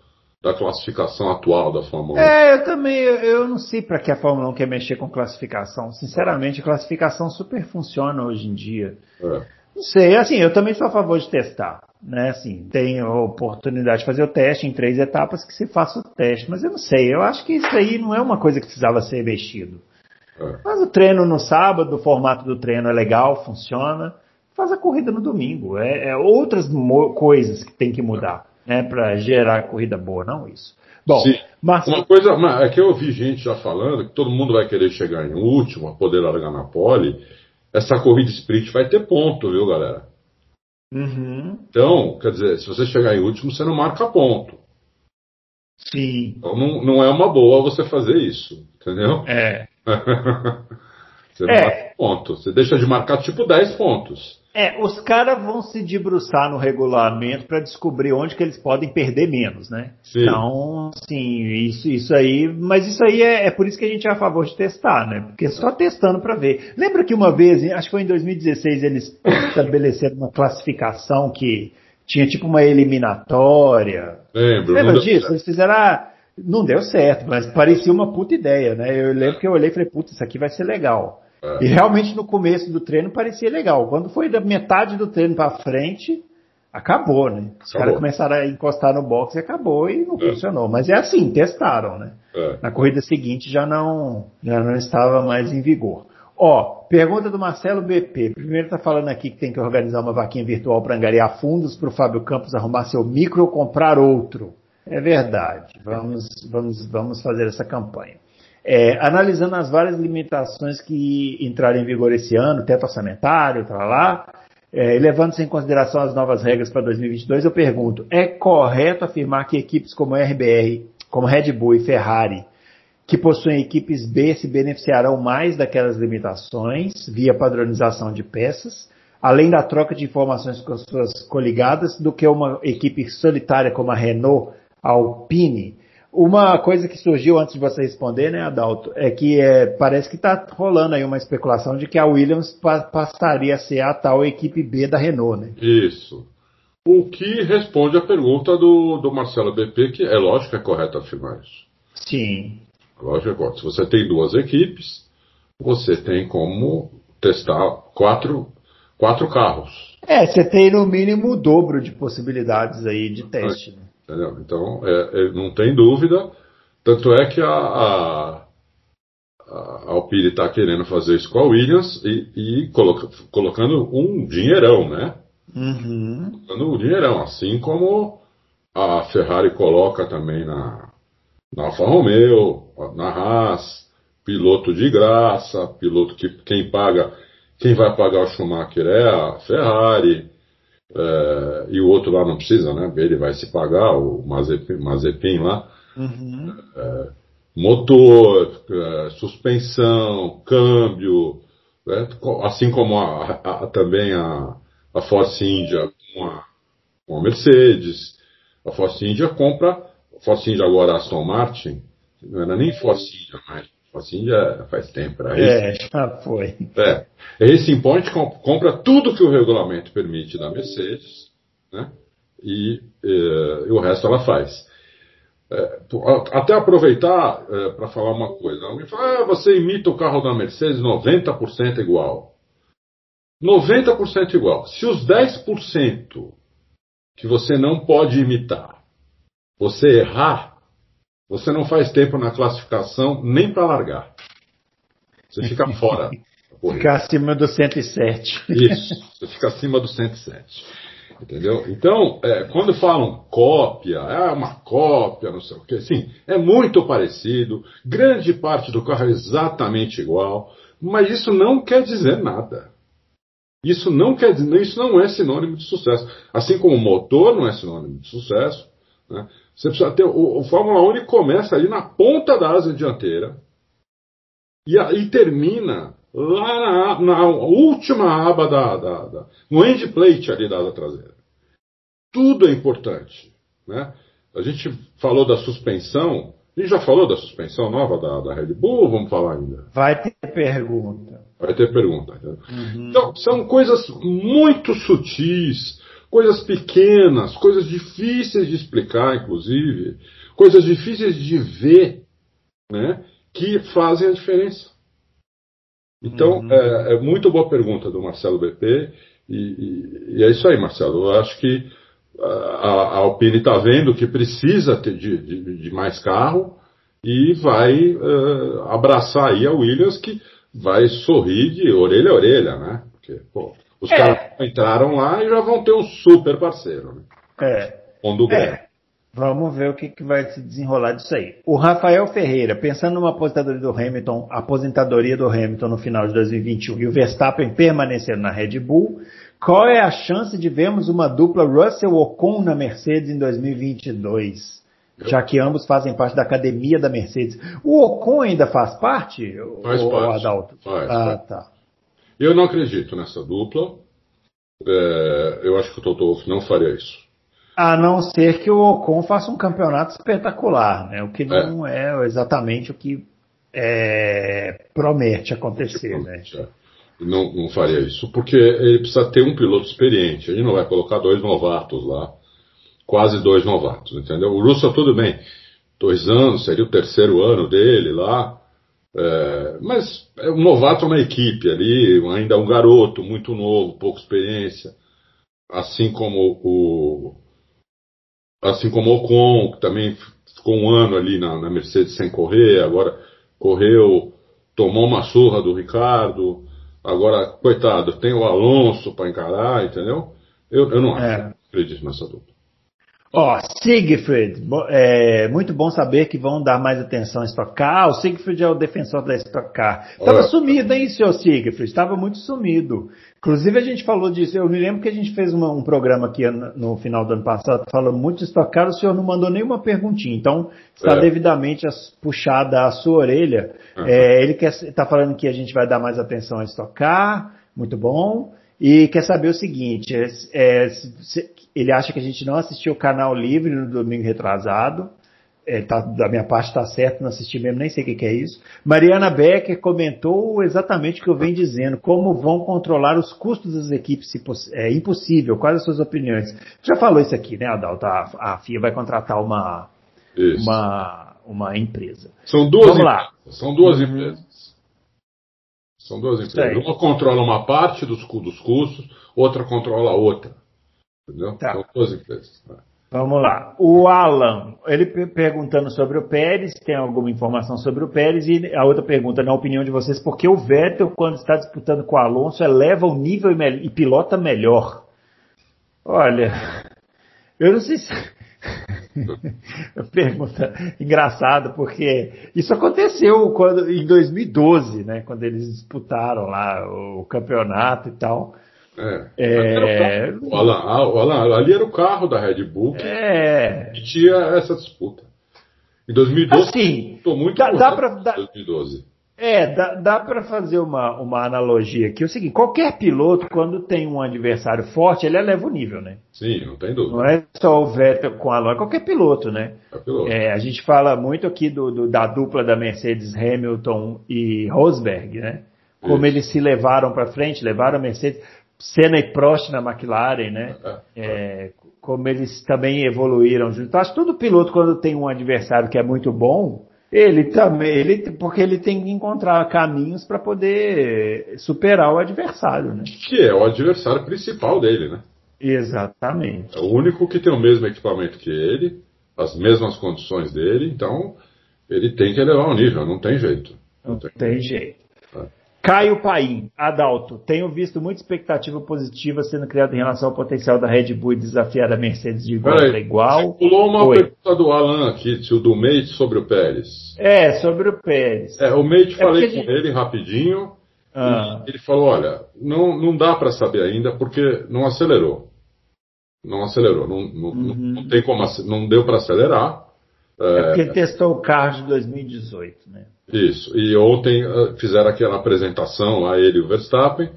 da classificação atual da Fórmula 1. É, eu também, eu não sei para que a Fórmula 1 quer mexer com classificação. Sinceramente, a classificação super funciona hoje em dia. É. Não sei, assim, eu também sou a favor de testar. Né, assim, tem a oportunidade de fazer o teste em três etapas que se faça o teste, mas eu não sei, eu acho que isso aí não é uma coisa que precisava ser mexido. É. Mas o treino no sábado, o formato do treino é legal, funciona. Faz a corrida no domingo. É, é outras coisas que tem que mudar, né, para gerar corrida boa, não isso. Bom, mas uma coisa é que eu ouvi gente já falando que todo mundo vai querer chegar em último, poder largar na pole. Essa corrida sprint vai ter ponto, viu, galera? Uhum. Então, quer dizer, se você chegar em último, você não marca ponto. Sim. Então não, não é uma boa você fazer isso, entendeu? É. você é. ponto. Você deixa de marcar tipo 10 pontos. É, os caras vão se debruçar no regulamento para descobrir onde que eles podem perder menos, né? Sim. Então, sim, isso, isso aí, mas isso aí é, é, por isso que a gente é a favor de testar, né? Porque só testando para ver. Lembra que uma vez, acho que foi em 2016, eles estabeleceram uma classificação que tinha tipo uma eliminatória. Lembro. Lembra disso? Eles fizeram. Ah, não deu certo, mas parecia uma puta ideia, né? Eu lembro que eu olhei e falei, putz, isso aqui vai ser legal. É. E realmente no começo do treino parecia legal. Quando foi da metade do treino para frente, acabou, né? Os caras começaram a encostar no box e acabou e não é. funcionou. Mas é assim, testaram, né? É. Na corrida seguinte já não, já não estava mais em vigor. Ó, pergunta do Marcelo BP. Primeiro está falando aqui que tem que organizar uma vaquinha virtual para angariar fundos para o Fábio Campos arrumar seu micro ou comprar outro. É verdade. Vamos, vamos, vamos fazer essa campanha. É, analisando as várias limitações que entraram em vigor esse ano, teto orçamentário, tá lá, é, levando-se em consideração as novas regras para 2022, eu pergunto: é correto afirmar que equipes como RBR, como Red Bull e Ferrari que possuem equipes B se beneficiarão mais daquelas limitações via padronização de peças, além da troca de informações com suas coligadas, do que uma equipe solitária como a Renault, a Alpine. Uma coisa que surgiu antes de você responder, né, Adalto, é que é, parece que está rolando aí uma especulação de que a Williams pa passaria a ser a tal equipe B da Renault, né? Isso. O que responde à pergunta do, do Marcelo BP, que é lógico que é correto afirmar isso. Sim. Lógico que é correto. Se você tem duas equipes, você tem como testar quatro, quatro carros. É, você tem no mínimo o dobro de possibilidades aí de teste. Né? Entendeu? Então, é, é, não tem dúvida. Tanto é que a, a, a Alpine está querendo fazer isso com a Williams e, e coloca, colocando um dinheirão, né? Uhum. Colocando um dinheirão, assim como a Ferrari coloca também na, na Alfa Romeo, na Haas, piloto de graça, piloto que quem paga, quem vai pagar o Schumacher é a Ferrari. É, e o outro lá não precisa, né? Ele vai se pagar, o Mazepin, Mazepin lá. Uhum. É, motor, é, suspensão, câmbio, né? assim como a, a, também a, a Force India com a, com a Mercedes. A Force India compra, a Force India agora a Aston Martin, não era nem Force India mais, Force India faz tempo. Era é, já foi. É. Racing Point compra tudo que o regulamento permite da Mercedes, né? E, e, e o resto ela faz. É, até aproveitar é, para falar uma coisa. Alguém fala, ah, você imita o carro da Mercedes 90% igual. 90% igual. Se os 10% que você não pode imitar, você errar, você não faz tempo na classificação nem para largar. Você fica fora. Fica acima do 107. Isso, você fica acima do 107. Entendeu? Então, é, quando falam cópia, é uma cópia, não sei o que, sim, é muito parecido, grande parte do carro é exatamente igual, mas isso não quer dizer nada. Isso não quer dizer, isso não é sinônimo de sucesso. Assim como o motor não é sinônimo de sucesso, né? Você precisa ter. O, o Fórmula 1 começa ali na ponta da asa dianteira e, e termina lá na, na, última aba da, da, da, no end plate ali da asa traseira. Tudo é importante. Né? A gente falou da suspensão. A gente já falou da suspensão nova da, da Red Bull vamos falar ainda? Vai ter pergunta. Vai ter pergunta. Uhum. Então, são coisas muito sutis, coisas pequenas, coisas difíceis de explicar, inclusive, coisas difíceis de ver, né, que fazem a diferença. Então, uhum. é, é, muito boa pergunta do Marcelo BP, e, e, e, é isso aí, Marcelo. Eu acho que a, a Alpine está vendo que precisa ter de, de, de, mais carro e vai uh, abraçar aí a Williams, que vai sorrir de orelha a orelha, né? Porque, pô, os é. caras entraram lá e já vão ter um super parceiro, né? É. Pondo é. Vamos ver o que, que, vai se desenrolar disso aí. O Rafael Ferreira, pensando numa aposentadoria do Hamilton, aposentadoria do Hamilton no final de 2021 e o Verstappen permanecendo na Red Bull, qual é a chance de vermos uma dupla Russell Ocon na Mercedes em 2022? Já que ambos fazem parte da academia da Mercedes. O Ocon ainda faz parte? Faz o, parte. Adalto? Faz, ah, faz. tá. Eu não acredito nessa dupla. É, eu acho que o Toto Wolff não faria isso. A não ser que o Ocon faça um campeonato espetacular, né? O que não é, é exatamente o que é, promete acontecer, né? É. Não, não faria isso, porque ele precisa ter um piloto experiente. Ele não vai colocar dois novatos lá, quase dois novatos, entendeu? O Russell tudo bem, dois anos, seria o terceiro ano dele lá, é, mas é um novato na equipe ali, ainda um garoto muito novo, pouca experiência, assim como o assim como o Ocon, que também ficou um ano ali na, na, Mercedes sem correr, agora correu, tomou uma surra do Ricardo, agora, coitado, tem o Alonso para encarar, entendeu? Eu, eu não acho, é. acredito nessa dupla. Ó, oh, Siegfried, é muito bom saber que vão dar mais atenção a Stock Car. O Siegfried é o defensor da Stock Car. Tava sumido, hein, senhor Siegfried? Estava muito sumido. Inclusive a gente falou disso. Eu me lembro que a gente fez uma, um programa aqui no final do ano passado falando muito de Stock Car. O senhor não mandou nenhuma perguntinha. Então está é. devidamente puxada a sua orelha. Uhum. É, ele está falando que a gente vai dar mais atenção a Stock Car. Muito bom. E quer saber o seguinte, é, é, se, ele acha que a gente não assistiu o canal livre no domingo retrasado. É, tá, da minha parte está certo, não assisti mesmo, nem sei o que, que, é isso. Mariana Becker comentou exatamente o que eu venho dizendo, como vão controlar os custos das equipes, se é impossível. Quais as suas opiniões? Já falou isso aqui, né, Adalto? A, a FIA vai contratar uma, uma, uma empresa. São duas Vamos empresas. Lá. São duas uhum. empresas. São duas empresas. Uma controla uma parte dos, dos custos, outra controla a outra. Entendeu? Tá. São duas empresas. Né? Vamos lá. O Alan, ele perguntando sobre o Pérez, tem alguma informação sobre o Pérez? E a outra pergunta, na opinião de vocês, por que o Vettel, quando está disputando com o Alonso, eleva o nível e, e pilota melhor? Olha, eu não sei se. Pergunta engraçada, porque isso aconteceu quando, em 2012, né? Quando eles disputaram lá o campeonato e tal. É. é... O, Alan, o Alan, ali era o carro da Red Bull que, é... que tinha essa disputa. Em 2012, assim, muito dá, dá pra, dá, 2012. É, dá, dá para fazer uma, uma analogia aqui. É o seguinte, qualquer piloto, quando tem um adversário forte, ele eleva o nível, né? Sim, não tem dúvida. Não é só o Vettel com a Alonso, qualquer piloto, né? É piloto. É, a gente fala muito aqui do, do, da dupla da Mercedes Hamilton e Rosberg, né? Como Isso. eles se levaram para frente, levaram a Mercedes, Senna e Prost na McLaren, né? É, é, é. como eles também evoluíram. Então, acho que todo piloto, quando tem um adversário que é muito bom, ele também, ele, porque ele tem que encontrar caminhos para poder superar o adversário, né? Que é o adversário principal dele, né? Exatamente. É o único que tem o mesmo equipamento que ele, as mesmas condições dele, então ele tem que elevar o nível, não tem jeito. Não, não tem. tem jeito. Caio Paim, Adalto, tenho visto muita expectativa positiva sendo criada em relação ao potencial da Red Bull desafiar a Mercedes de igual para igual. Pulou uma Oi. pergunta do Alan aqui, do Mate sobre o Pérez. É, sobre o Pérez. É, o Mate, é falei com gente... ele rapidinho. Ah. Ele falou: olha, não, não dá para saber ainda porque não acelerou. Não acelerou, não, não, uhum. não tem como, não deu para acelerar. É, é porque ele testou o carro de 2018, né? Isso. E ontem uh, fizeram aquela apresentação a ele e o Verstappen,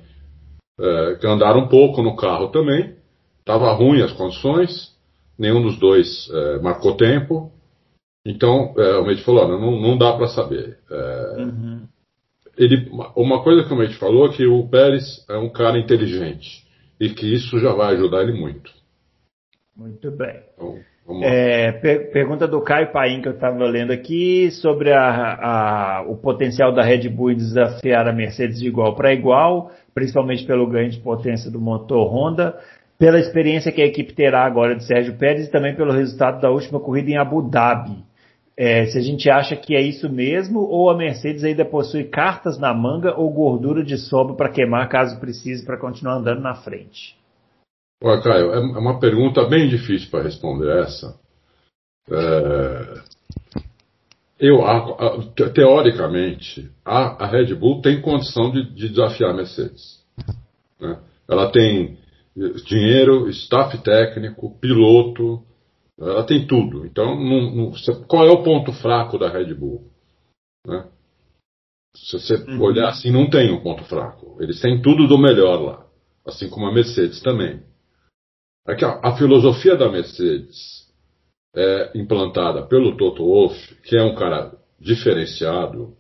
uh, que andaram um pouco no carro também. Tava ruim as condições, nenhum dos dois uh, marcou tempo. Então o Mate falou: não, não dá para saber. Uhum. Ele, uma coisa que o Mate falou é que o Pérez é um cara inteligente e que isso já vai ajudar ele muito. Muito bem. Então, é, per pergunta do Caio Paim que eu estava lendo aqui sobre a, a, o potencial da Red Bull em desafiar a Mercedes de igual para igual, principalmente pelo ganho de potência do motor Honda, pela experiência que a equipe terá agora de Sérgio Pérez e também pelo resultado da última corrida em Abu Dhabi. É, se a gente acha que é isso mesmo ou a Mercedes ainda possui cartas na manga ou gordura de sobra para queimar caso precise para continuar andando na frente. Olha, Caio, é uma pergunta bem difícil para responder essa. É, eu, a, a, teoricamente, a, a, Red Bull tem condição de, de desafiar a Mercedes. Né? Ela tem dinheiro, staff técnico, piloto, ela tem tudo. Então, não, não, qual é o ponto fraco da Red Bull? Né? Se você uhum. olhar assim, não tem um ponto fraco. Eles têm tudo do melhor lá. Assim como a Mercedes também. É que a, filosofia da Mercedes é implantada pelo Toto Wolff, que é um cara diferenciado,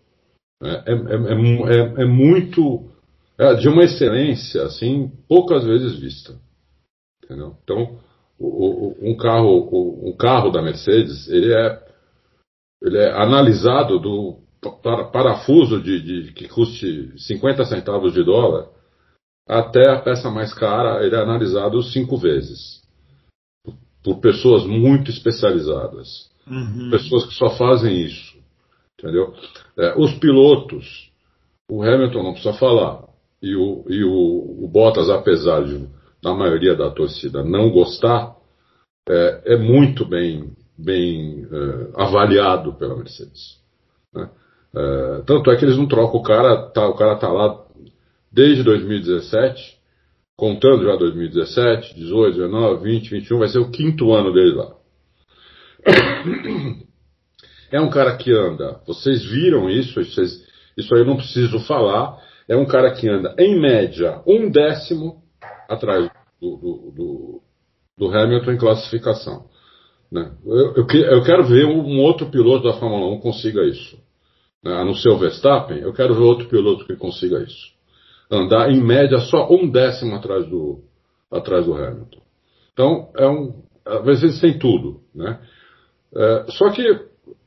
né, é, é, é, é, muito. É de uma excelência assim poucas vezes vista. Entendeu? Então, o, o, um, carro, o, um carro da Mercedes ele é, ele é analisado do parafuso de, de, que custe 50 centavos de dólar até a peça mais cara ele é analisado cinco vezes por pessoas muito especializadas, uhum. pessoas que só fazem isso, entendeu? É, os pilotos, o Hamilton não precisa falar e o, e o, o Bottas, apesar de na maioria da torcida não gostar, é, é muito bem, bem é, avaliado pela Mercedes. Né? É, tanto é que eles não trocam o cara, tá, o cara está lá desde 2017, contando já 2017, 18, 19, 20, 21, vai ser o quinto ano dele lá. É um cara que anda, vocês viram isso, vocês, isso aí eu não preciso falar, é um cara que anda, em média, um décimo atrás do, do, do, do Hamilton em classificação. Né? Eu, eu, eu, quero ver um outro piloto da Fórmula 1 consiga isso. Né? A não ser o Verstappen, eu quero ver outro piloto que consiga isso. Andar em média só um décimo atrás do, atrás do Hamilton. Então, é um, às vezes tem tudo. Né? É, só que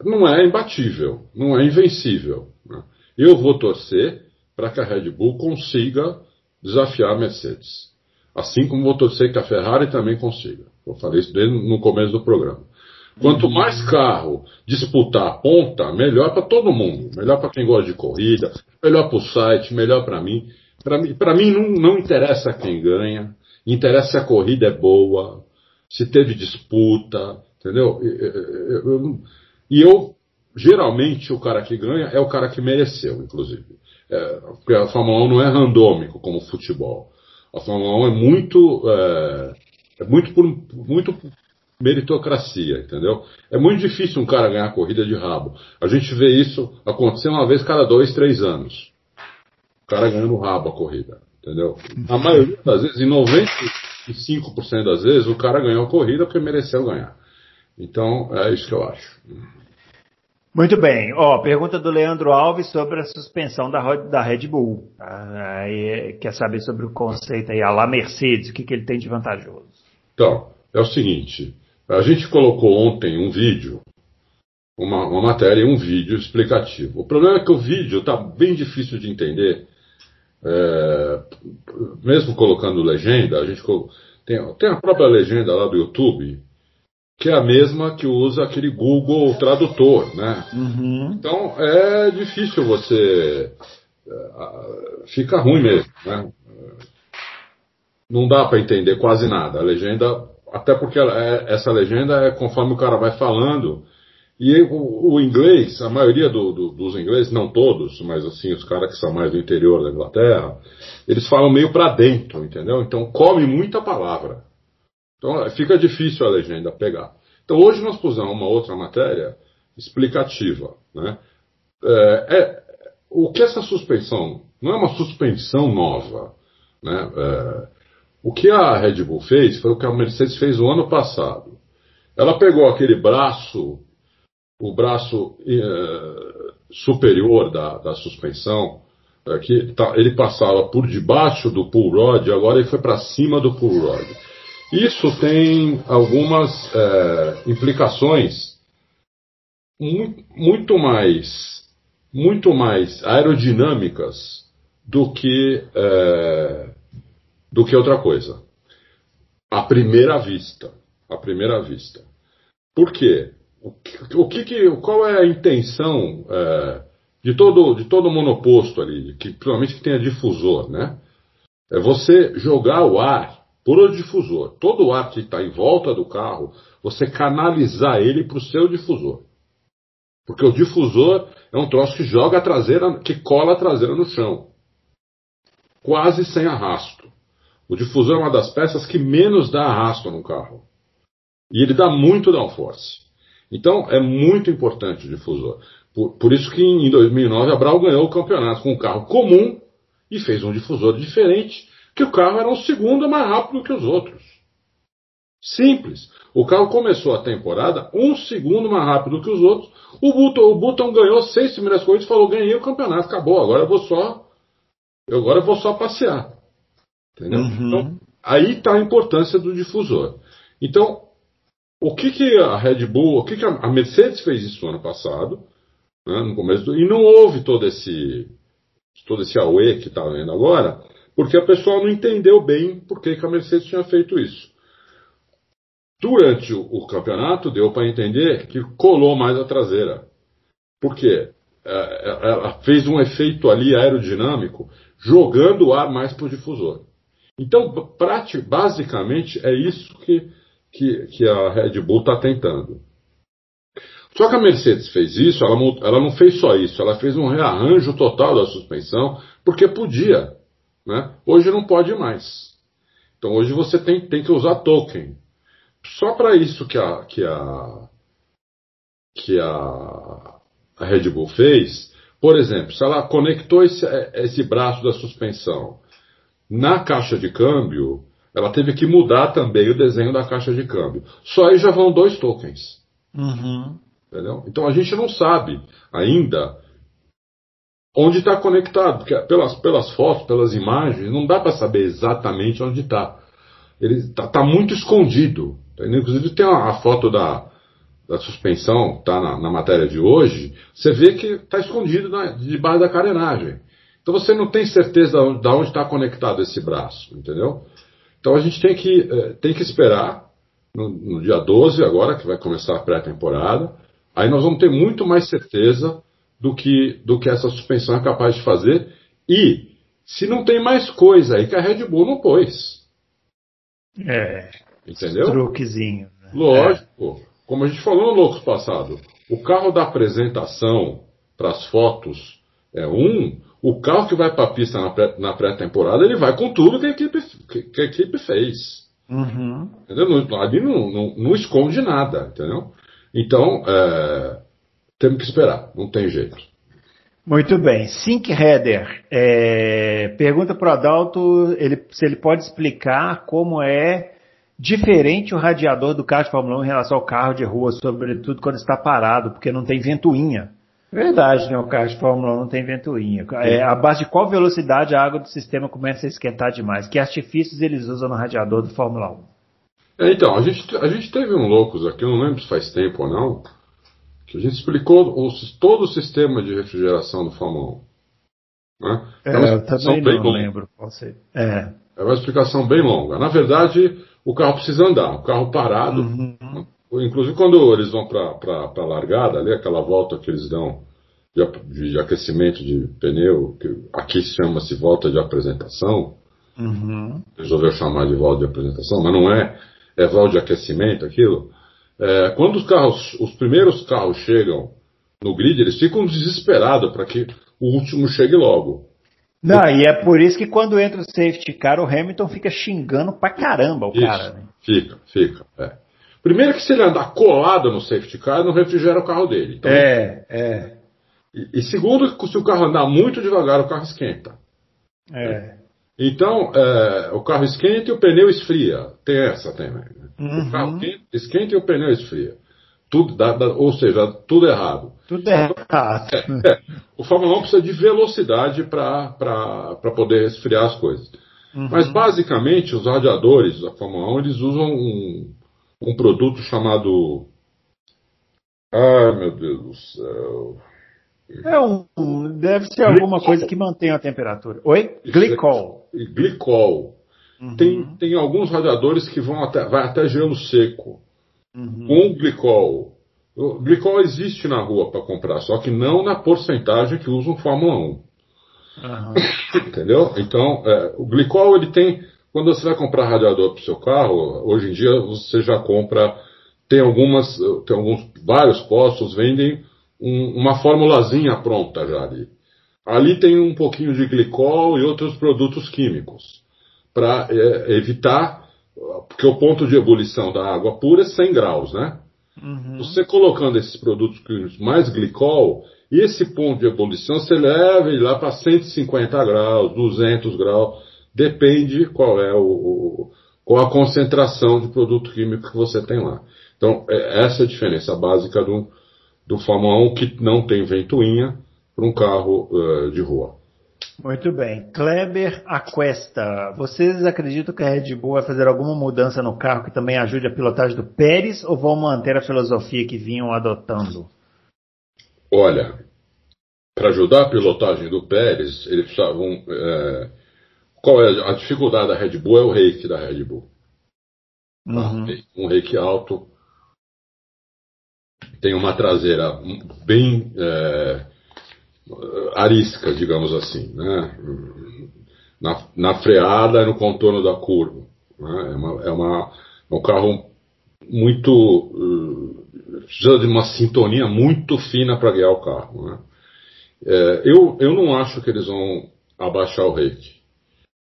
não é imbatível, não é invencível. Né? Eu vou torcer para que a Red Bull consiga desafiar a Mercedes. Assim como vou torcer que a Ferrari também consiga. Eu falei isso desde no começo do programa. Quanto uhum. mais carro disputar a ponta, melhor para todo mundo. Melhor para quem gosta de corrida, melhor para o site, melhor para mim. Para mim, não, não interessa quem ganha, interessa se a corrida é boa, se teve disputa, entendeu? E eu, geralmente, o cara que ganha é o cara que mereceu, inclusive. É, porque a Fórmula 1 não é randômico como o futebol. A Fórmula 1 é muito, é, é muito por muito meritocracia, entendeu? É muito difícil um cara ganhar corrida de rabo. A gente vê isso acontecer uma vez cada dois, três anos. O cara ganhando rabo a corrida, entendeu? A maioria das vezes, em 95% das vezes, o cara ganhou a corrida porque mereceu ganhar. Então, é isso que eu acho. Muito bem. Ó, pergunta do Leandro Alves sobre a suspensão da, da Red Bull. Aí, quer saber sobre o conceito aí, a la Mercedes, o que, que ele tem de vantajoso? Então, é o seguinte, a gente colocou ontem um vídeo, uma, uma matéria e um vídeo explicativo. O problema é que o vídeo está bem difícil de entender, é, mesmo colocando legenda, a gente tem, tem a própria legenda lá do YouTube, que é a mesma que usa aquele Google Tradutor, né? Uhum. Então é difícil você. É, fica ruim mesmo, né? Não dá para entender quase nada. A legenda, até porque ela, é, essa legenda é conforme o cara vai falando. E o, o inglês, a maioria do, do, dos ingleses, não todos, mas assim, os caras que são mais do interior da Inglaterra, eles falam meio para dentro, entendeu? Então come muita palavra. Então fica difícil a legenda pegar. Então hoje nós pusemos uma outra matéria explicativa. Né? É, é, o que essa suspensão não é uma suspensão nova. Né? É, o que a Red Bull fez foi o que a Mercedes fez o ano passado. Ela pegou aquele braço, o braço é, superior da, da suspensão, é, que tá, ele passava por debaixo do pull rod, agora ele foi para cima do pull rod. Isso tem algumas é, implicações muito mais, muito mais aerodinâmicas do que, é, do que outra coisa. À primeira vista. À primeira vista. Por quê? O que, que, qual é a intenção é, de todo de todo monoposto ali, que principalmente que tenha difusor, né? É você jogar o ar por o difusor. Todo o ar que está em volta do carro, você canalizar ele para o seu difusor. Porque o difusor é um troço que joga a traseira, que cola a traseira no chão. Quase sem arrasto. O difusor é uma das peças que menos dá arrasto no carro. E ele dá muito downforce. Então é muito importante o difusor. Por, por isso que em 2009 a Brau ganhou o campeonato com um carro comum e fez um difusor diferente que o carro era um segundo mais rápido que os outros. Simples. O carro começou a temporada um segundo mais rápido que os outros. O Button, o Button ganhou seis primeiras corridas e falou: ganhei o campeonato, acabou. Agora eu vou só. Agora eu vou só passear. Entendeu? Uhum. Então, aí está a importância do difusor. Então, o que, que a Red Bull, o que, que a Mercedes fez isso ano passado, né, no começo do, e não houve todo esse todo esse AUE que está vendo agora, porque a pessoa não entendeu bem por que, que a Mercedes tinha feito isso. Durante o, o campeonato, deu para entender que colou mais a traseira. Por quê? É, é, ela fez um efeito ali aerodinâmico, jogando o ar mais para o difusor. Então, basicamente, é isso que, que, que a Red Bull está tentando. Só que a Mercedes fez isso, ela, ela não fez só isso, ela fez um rearranjo total da suspensão, porque podia. Né? Hoje não pode mais. Então hoje você tem, tem que usar token. Só para isso que a, que a, que a, a Red Bull fez, por exemplo, se ela conectou esse, esse braço da suspensão na caixa de câmbio, ela teve que mudar também o desenho da caixa de câmbio. Só aí já vão dois tokens. Uhum. Entendeu? Então a gente não sabe ainda onde está conectado, porque pelas, pelas fotos, pelas imagens, não dá para saber exatamente onde está. Ele está tá muito escondido. Entendeu? Inclusive tem a, a foto da, da suspensão, está na, na, matéria de hoje, você vê que está escondido na, debaixo da carenagem. Então você não tem certeza de onde está conectado esse braço, entendeu? Então a gente tem que, eh, tem que esperar no, no dia 12 agora, que vai começar a pré-temporada, Aí nós vamos ter muito mais certeza do que, do que essa suspensão é capaz de fazer. E se não tem mais coisa aí que a Red Bull não pôs. É. Entendeu? Truquezinho. Né? Lógico. É. Como a gente falou no Loucos passado, o carro da apresentação para as fotos é um, o carro que vai para a pista na pré-temporada, ele vai com tudo que a equipe, que, que a equipe fez. Uhum. Entendeu? Ali não, não, não esconde nada, entendeu? Então, é, temos que esperar, não tem jeito. Muito bem. Sink Header é, pergunta para o Adalto ele, se ele pode explicar como é diferente o radiador do carro de Fórmula 1 em relação ao carro de rua, sobretudo quando está parado, porque não tem ventoinha. Verdade, né? O carro de Fórmula 1 não tem ventoinha. É, a base de qual velocidade a água do sistema começa a esquentar demais? Que artifícios eles usam no radiador do Fórmula 1? É, então, a gente, a gente teve um Loucos aqui, eu não lembro se faz tempo ou não, que a gente explicou todo o sistema de refrigeração do Fórmula 1. Né? É, é eu também não longa. lembro. Pode É. é uma explicação bem longa. Na verdade, o carro precisa andar, o carro parado. Uhum. Inclusive, quando eles vão para a largada, ali, aquela volta que eles dão de, de aquecimento de pneu, que aqui chama-se volta de apresentação. Uhum. Resolveu chamar de volta de apresentação, mas não é é vão de aquecimento, aquilo. É, quando os carros, os primeiros carros chegam no grid, eles ficam desesperados para que o último chegue logo. Não, e é por isso que quando entra o safety car, o Hamilton fica xingando pra caramba o isso, cara. Né? Fica, fica. É. Primeiro que se ele andar colado no safety car, não refrigera o carro dele. Então, é, é. E, e segundo, se o carro andar muito devagar, o carro esquenta. É. Então, é, o carro esquenta e o pneu esfria. Tem essa também. Né? Uhum. O carro esquenta e o pneu esfria. Tudo, dá, dá, ou seja, tudo errado. Tudo errado. É, é. O Fórmula 1 precisa de velocidade para poder esfriar as coisas. Uhum. Mas basicamente os radiadores da Fórmula 1 eles usam um, um produto chamado. Ai meu Deus do céu. É um, deve ser alguma coisa que mantém a temperatura. Oi? Glicol. Glicol. Uhum. Tem, tem alguns radiadores que vão até, vai até gelo seco. Uhum. Com glicol. O glicol existe na rua para comprar, só que não na porcentagem que usam Fórmula 1. Uhum. Entendeu? Então, é, o glicol ele tem. Quando você vai comprar radiador para o seu carro, hoje em dia você já compra. Tem algumas, tem alguns, vários postos vendem um, uma formulazinha pronta já ali. Ali tem um pouquinho de glicol e outros produtos químicos para é, evitar, porque o ponto de ebulição da água pura é 100 graus, né? Uhum. Você colocando esses produtos químicos mais glicol, esse ponto de ebulição você leva ele lá para 150 graus, 200 graus, depende qual é o, o, qual a concentração de produto químico que você tem lá. Então, é, essa é a diferença básica do, do Fórmula 1 que não tem ventoinha para um carro uh, de rua. Muito bem. Kleber Aquesta, vocês acreditam que a Red Bull vai fazer alguma mudança no carro que também ajude a pilotagem do Pérez ou vão manter a filosofia que vinham adotando? Olha, para ajudar a pilotagem do Pérez, eles precisavam. É, qual é a dificuldade da Red Bull? É o reiki da Red Bull. Tá? Uhum. Um reiki alto tem uma traseira bem é, arisca, digamos assim, né? na, na freada e no contorno da curva. Né? É, uma, é, uma, é um carro muito precisa de uma sintonia muito fina para guiar o carro. Né? É, eu, eu não acho que eles vão abaixar o rake,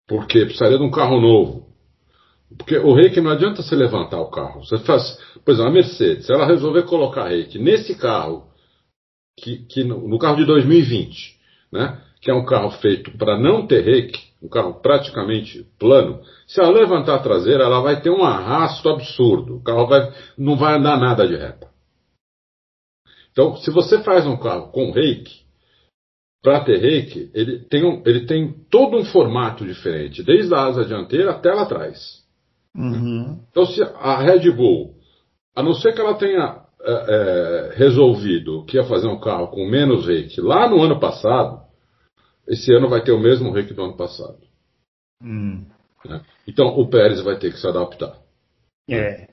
porque precisaria de um carro novo. Porque o rake não adianta você levantar o carro. Você faz, exemplo, a Mercedes, se ela resolver colocar rake nesse carro, que, que no, no carro de 2020, né, que é um carro feito para não ter rake, um carro praticamente plano, se ela levantar a traseira, ela vai ter um arrasto absurdo. O carro vai, não vai andar nada de reta. Então, se você faz um carro com rake, para ter rake, ele tem, um, ele tem todo um formato diferente, desde a asa dianteira até lá atrás. Uhum. Então, se a Red Bull, a não ser que ela tenha é, é, resolvido que ia fazer um carro com menos rake lá no ano passado, esse ano vai ter o mesmo rake do ano passado. Hum. Né? Então o Pérez vai ter que se adaptar. É.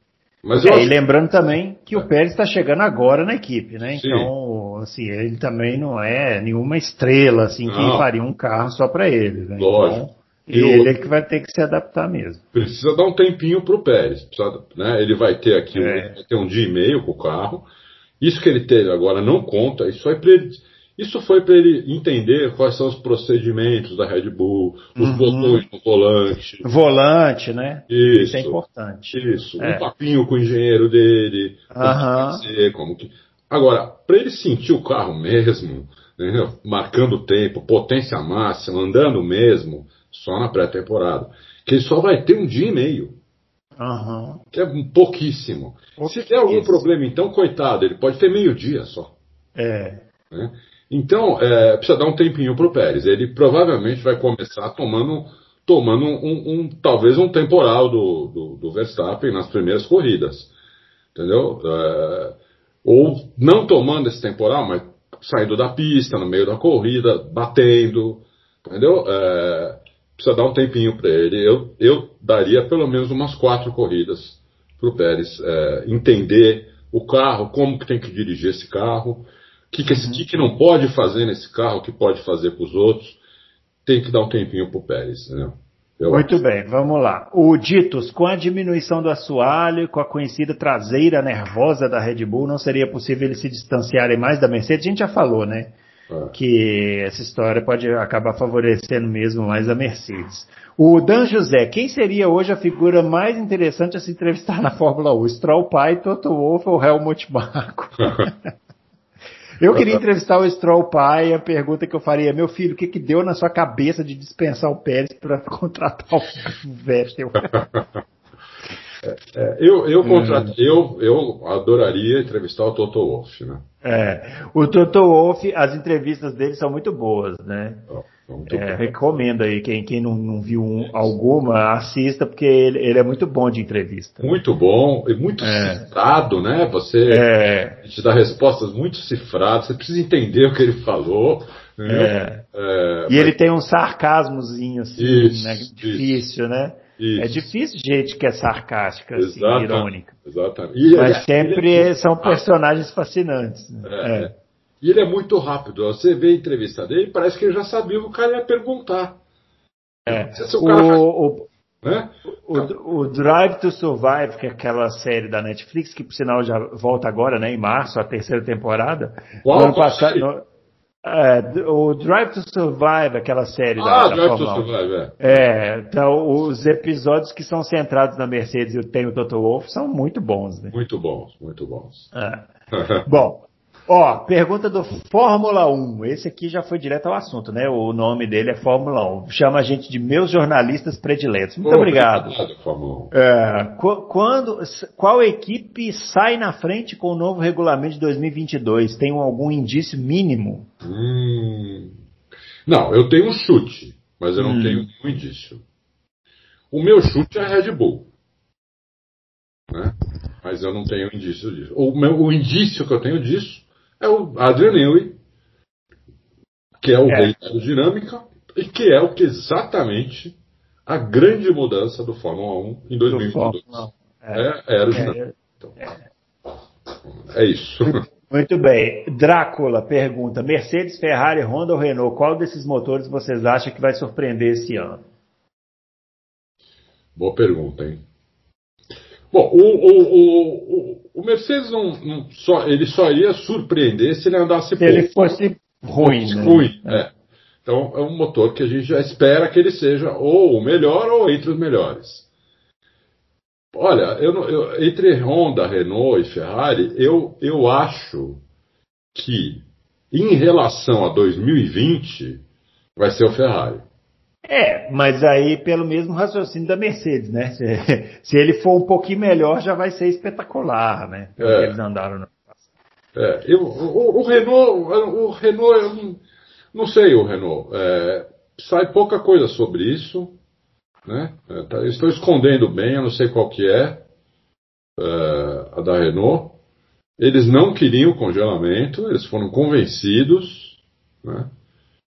Mas É, eu e acho- lembrando também que o Pérez está chegando agora na equipe, né? Sim. Então, assim, ele também não é nenhuma estrela, assim, que faria um carro só para ele, né? Lógico. Então, E ele o- é que vai ter que se adaptar mesmo. precisa dar um tempinho pro Pérez. Precisa, né? Ele vai ter aqui É. ele vai ter um dia e meio com o carro. Isso que ele teve agora não conta. Isso foi para ele, isso foi para ele entender quais são os procedimentos da Red Bull, os Uhum. botões no volante. Volante, né? Isso. Isso é importante. Isso, É. um papinho com o engenheiro dele, como que ser, como que. Agora, para ele sentir o carro mesmo, entendeu? marcando tempo, potência máxima, andando mesmo, só na pré-temporada. Que ele só vai ter um dia e meio, Aham. que é um pouquíssimo. Se der algum Pouquíssimo. problema, então, coitado, ele pode ter meio dia só. É. né? Então, é, precisa dar um tempinho pro Pérez. Ele provavelmente vai começar tomando, tomando um, um- talvez um temporal do, do, do Verstappen nas primeiras corridas. Entendeu? É, ou não tomando esse temporal, mas saindo da pista, no meio da corrida, batendo. Entendeu? É, precisa dar um tempinho para ele. Eu, eu daria pelo menos umas quatro corridas pro Pérez é, entender o carro, como que tem que dirigir esse carro, o que, que, esse- que, que não pode fazer nesse carro, que pode fazer para os outros. Tem que dar um tempinho pro Pérez. Né? Eu Muito acho. bem, vamos lá. O Ditos, com a diminuição do assoalho e com a conhecida traseira nervosa da Red Bull, não seria possível eles se distanciarem mais da Mercedes? A gente já falou, né? É. Que essa história pode acabar favorecendo mesmo mais a Mercedes. O Dan José, quem seria hoje a figura mais interessante a se entrevistar na Fórmula 1? Stroll Pai, Toto Wolff ou Helmut Marko? Eu queria entrevistar o Stroll pai, a pergunta que eu faria, meu filho, o que que deu na sua cabeça de dispensar o Pérez para contratar o Vettel? É, eu, eu, contrat... eu, eu adoraria entrevistar o Toto Wolff, né? É, o Toto Wolff, as entrevistas dele são muito boas, né? Muito É, recomendo aí, quem, quem não, não viu um- alguma, assista, porque ele, ele é muito bom de entrevista. Muito bom e muito É. cifrado, né? Você É, te dá respostas muito cifradas, você precisa entender o que ele falou. né? é. É, E ele tem um sarcasmozinho assim, Isso, né? isso. Difícil, né? Isso. É difícil gente que é sarcástica, assim, irônica. Exatamente. E Mas sempre é- são personagens fascinantes. né? É. E ele é muito rápido. Você vê a entrevista dele, parece que ele já sabia o que o cara ia perguntar. É. Se o cara O, Né? o, o Drive to Survive, que é aquela série da Netflix, que por sinal já volta agora, né, em março, a terceira temporada. Qual? No ano passado, no- é, o Drive to Survive, aquela série Ah, da, da Drive to Fórmula 1. Survive, é. É, então os episódios que são centrados na Mercedes e tem o Toto Wolff são muito bons, né? Muito bons, muito bons. É. Bom, ó, pergunta do Fórmula 1. Esse aqui já foi direto ao assunto, né? O nome dele é Fórmula 1. Chama a gente de meus jornalistas prediletos. Muito Pô, obrigado. Fórmula 1. É, qu- quando, qual equipe sai na frente com o novo regulamento de 2022? Tem algum indício mínimo? Hum. Não, eu tenho um chute, mas eu não Hum. tenho nenhum indício. O meu chute é a Red Bull. Né? Mas eu não tenho indício disso. O, meu, o indício que eu tenho disso é o Adrian Newey, que é o É. rei da aerodinâmica, e que é o que exatamente a grande mudança do Fórmula 1 em Do 2022. Fórmula 1. É, é aerodinâmica. É, Então, é isso. Muito bem. Drácula pergunta: Mercedes, Ferrari, Honda ou Renault? Qual desses motores vocês acham que vai surpreender esse ano? Boa pergunta, hein? Bom, o, o, o, o Mercedes não, não, só, ele só ia surpreender se ele andasse se pouco. ele fosse ruim. Fosse né? ruim, é. é. Então é um motor que a gente já espera que ele seja ou o melhor ou entre os melhores. Olha, eu, eu, entre Honda, Renault e Ferrari, eu, eu acho que em relação a 2020 vai ser o Ferrari. É, mas aí pelo mesmo raciocínio da Mercedes, né? Se, se ele for um pouquinho melhor, já vai ser espetacular, né? É. Eles andaram no é, eu, o, o, Renault, o Renault, eu não, não sei o Renault. É, sai pouca coisa sobre isso, né? É, tá, estou escondendo bem, eu não sei qual que é, é a da Renault. Eles não queriam o congelamento, eles foram convencidos, né?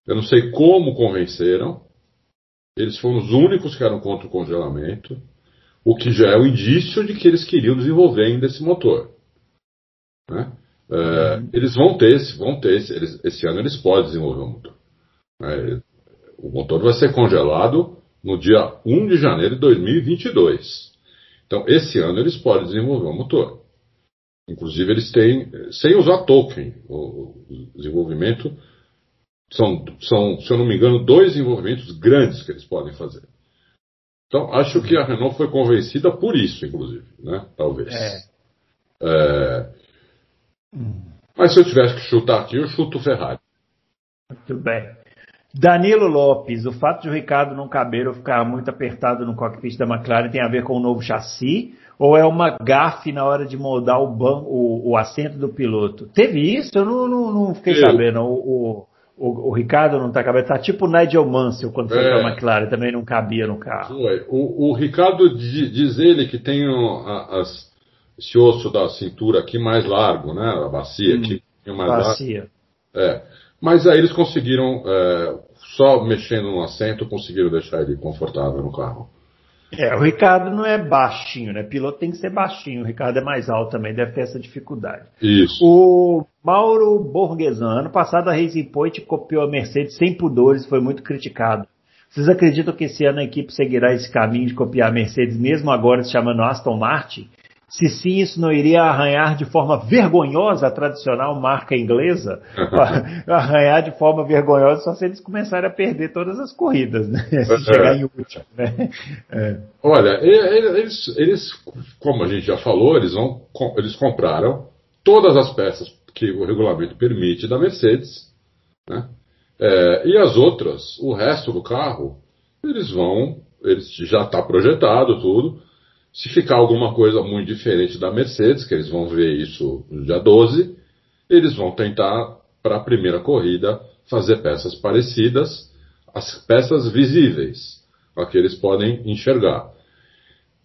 Eu não sei como convenceram. Eles foram os únicos que eram contra o congelamento, o que já é um indício de que eles queriam desenvolver ainda esse motor. Né? É, uhum. Eles vão ter, vão ter esse, eles, esse ano eles podem desenvolver o motor. É, o motor vai ser congelado no dia 1 de janeiro de 2022. Então, esse ano eles podem desenvolver o motor. Inclusive, eles têm, sem usar token, o, o desenvolvimento são, são, se eu não me engano, dois desenvolvimentos grandes que eles podem fazer. Então, acho que a Renault foi convencida por isso, inclusive, né? Talvez. É. É... Mas se eu tivesse que chutar aqui, eu chuto o Ferrari. Muito bem. Danilo Lopes, o fato de o Ricardo não caber ou ficar muito apertado no cockpit da McLaren tem a ver com o novo chassi? Ou é uma gafe na hora de moldar o, ban o, o assento do piloto? Teve isso? Eu não, não, não fiquei eu... sabendo. O, o, o, o Ricardo não está cabendo. Tá tipo o Nigel Mansell quando foi é. para a McLaren, também não cabia no carro. O, o Ricardo diz ele que tem as, esse osso da cintura aqui mais largo, né? A bacia hum, aqui mais bacia. É. Mas aí eles conseguiram, é, só mexendo no assento, conseguiram deixar ele confortável no carro. É, o Ricardo não é baixinho, né? Piloto tem que ser baixinho. O Ricardo é mais alto também, deve ter essa dificuldade. Isso. O Mauro Borghesan, ano passado a Racing Point copiou a Mercedes sem pudores, foi muito criticado. Vocês acreditam que esse ano a equipe seguirá esse caminho de copiar a Mercedes, mesmo agora se chamando Aston Martin? Se sim, isso não iria arranhar de forma vergonhosa a tradicional marca inglesa? arranhar de forma vergonhosa só se eles começarem a perder todas as corridas, né? Se chegar em último, né? É. Olha, eles, eles, como a gente já falou, eles, vão, eles compraram todas as peças que o regulamento permite da Mercedes, né? É, e as outras, o resto do carro, eles vão, eles já está projetado tudo, se ficar alguma coisa muito diferente da Mercedes, que eles vão ver isso no dia 12, eles vão tentar, para a primeira corrida, fazer peças parecidas, as peças visíveis, a que eles podem enxergar.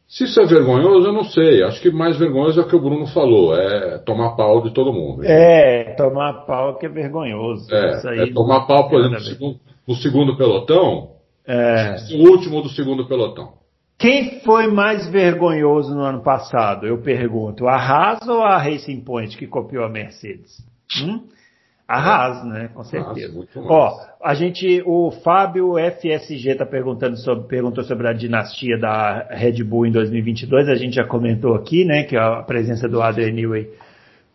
Se isso é vergonhoso, eu não sei. Acho que mais vergonhoso é o que o Bruno falou, é tomar pau de todo mundo. É, tomar pau que é vergonhoso. É, é tomar pau, por exemplo, no segundo, no segundo pelotão, é. o último do segundo pelotão. Quem foi mais vergonhoso no ano passado? Eu pergunto. A Haas ou a Racing Point que copiou a Mercedes? Hum? A Haas, né? Com certeza. Ó, a gente, o Fábio FSG está perguntando sobre, perguntou sobre a dinastia da Red Bull em 2022. A gente já comentou aqui, né, que a presença do Adrian Newey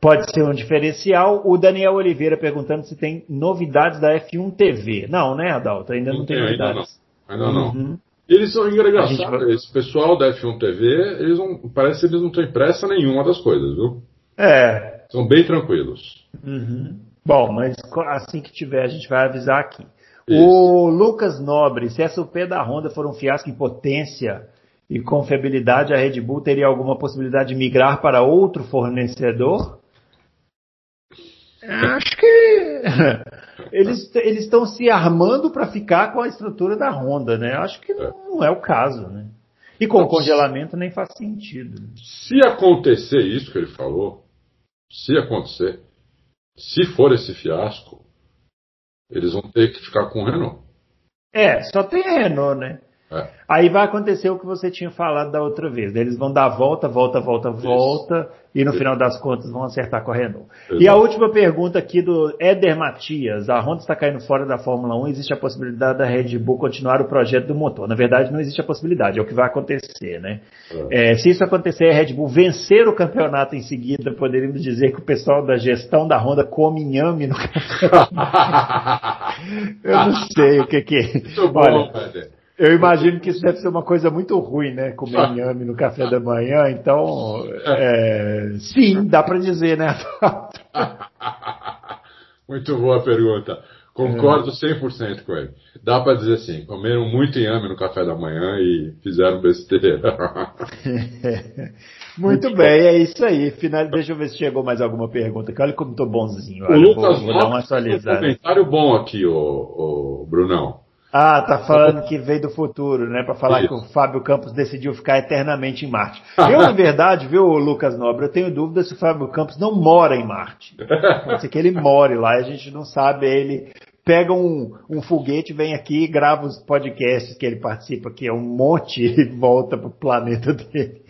pode ser um diferencial. O Daniel Oliveira perguntando se tem novidades da F1 TV. Não, né, Adalto? Ainda não, não tem, novidades. Ainda não. Ainda não. Uhum. Eles são engraçados. Vai... Esse pessoal da F1 TV, eles não, parece que eles não têm pressa nenhuma das coisas, viu? É. São bem tranquilos. Uhum. Bom, mas assim que tiver, a gente vai avisar aqui. Isso. O Lucas Nobre, se essa UP da Honda for um fiasco em potência e confiabilidade, a Red Bull teria alguma possibilidade de migrar para outro fornecedor? Acho que eles eles estão se armando para ficar com a estrutura da Honda, né? Acho que não é o caso, né? E com o congelamento nem faz sentido. Se acontecer isso que ele falou, se acontecer, se for esse fiasco, eles vão ter que ficar com o Renault. É, só tem a Renault, né? É. Aí vai acontecer o que você tinha falado da outra vez. Eles vão dar volta, volta, volta, Isso. volta, e no Isso. final das contas vão acertar com a Renault. Exato. E a última pergunta aqui do Éder Matias. A Honda está caindo fora da Fórmula 1. Existe a possibilidade da Red Bull continuar o projeto do motor? Na verdade, não existe a possibilidade. É o que vai acontecer, né? É. É, se isso acontecer, a Red Bull vencer o campeonato em seguida, poderíamos dizer que o pessoal da gestão da Honda come inhame no campeonato. Eu não sei o que que é. Muito bom, Olha, eu imagino que isso deve ser uma coisa muito ruim, né? Comer inhame no café da manhã, então, é, sim, dá para dizer, né? muito boa pergunta. Concordo 100% com ele. Dá para dizer assim, comeram muito inhame no café da manhã e fizeram besteira. muito, muito bem, bom. é isso aí. Final, deixa eu ver se chegou mais alguma pergunta. Olha como tô bonzinho. Olha, o Lucas vou, vou. Um comentário bom aqui, o, o Brunão. Ah, tá falando que veio do futuro, né? Para falar Isso. que o Fábio Campos decidiu ficar eternamente em Marte. Eu, na verdade, viu, Lucas Nobre, eu tenho dúvida se o Fábio Campos não mora em Marte. Pode ser que ele more lá, a gente não sabe. Ele pega um, um foguete, vem aqui, grava os podcasts que ele participa, que é um monte, e volta pro planeta dele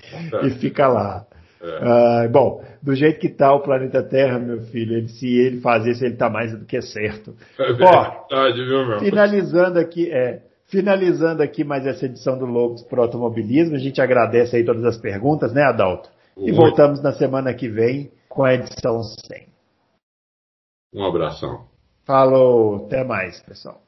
e fica lá. É. Uh, bom, do jeito que está o planeta Terra, meu filho, ele, se ele fazer isso, ele está mais do que certo. É verdade, viu, meu? Finalizando aqui, é, finalizando aqui mais essa edição do Logos pro Automobilismo, a gente agradece aí todas as perguntas, né, Adalto? E voltamos na semana que vem com a edição 100. Um abração. Falou, até mais, pessoal.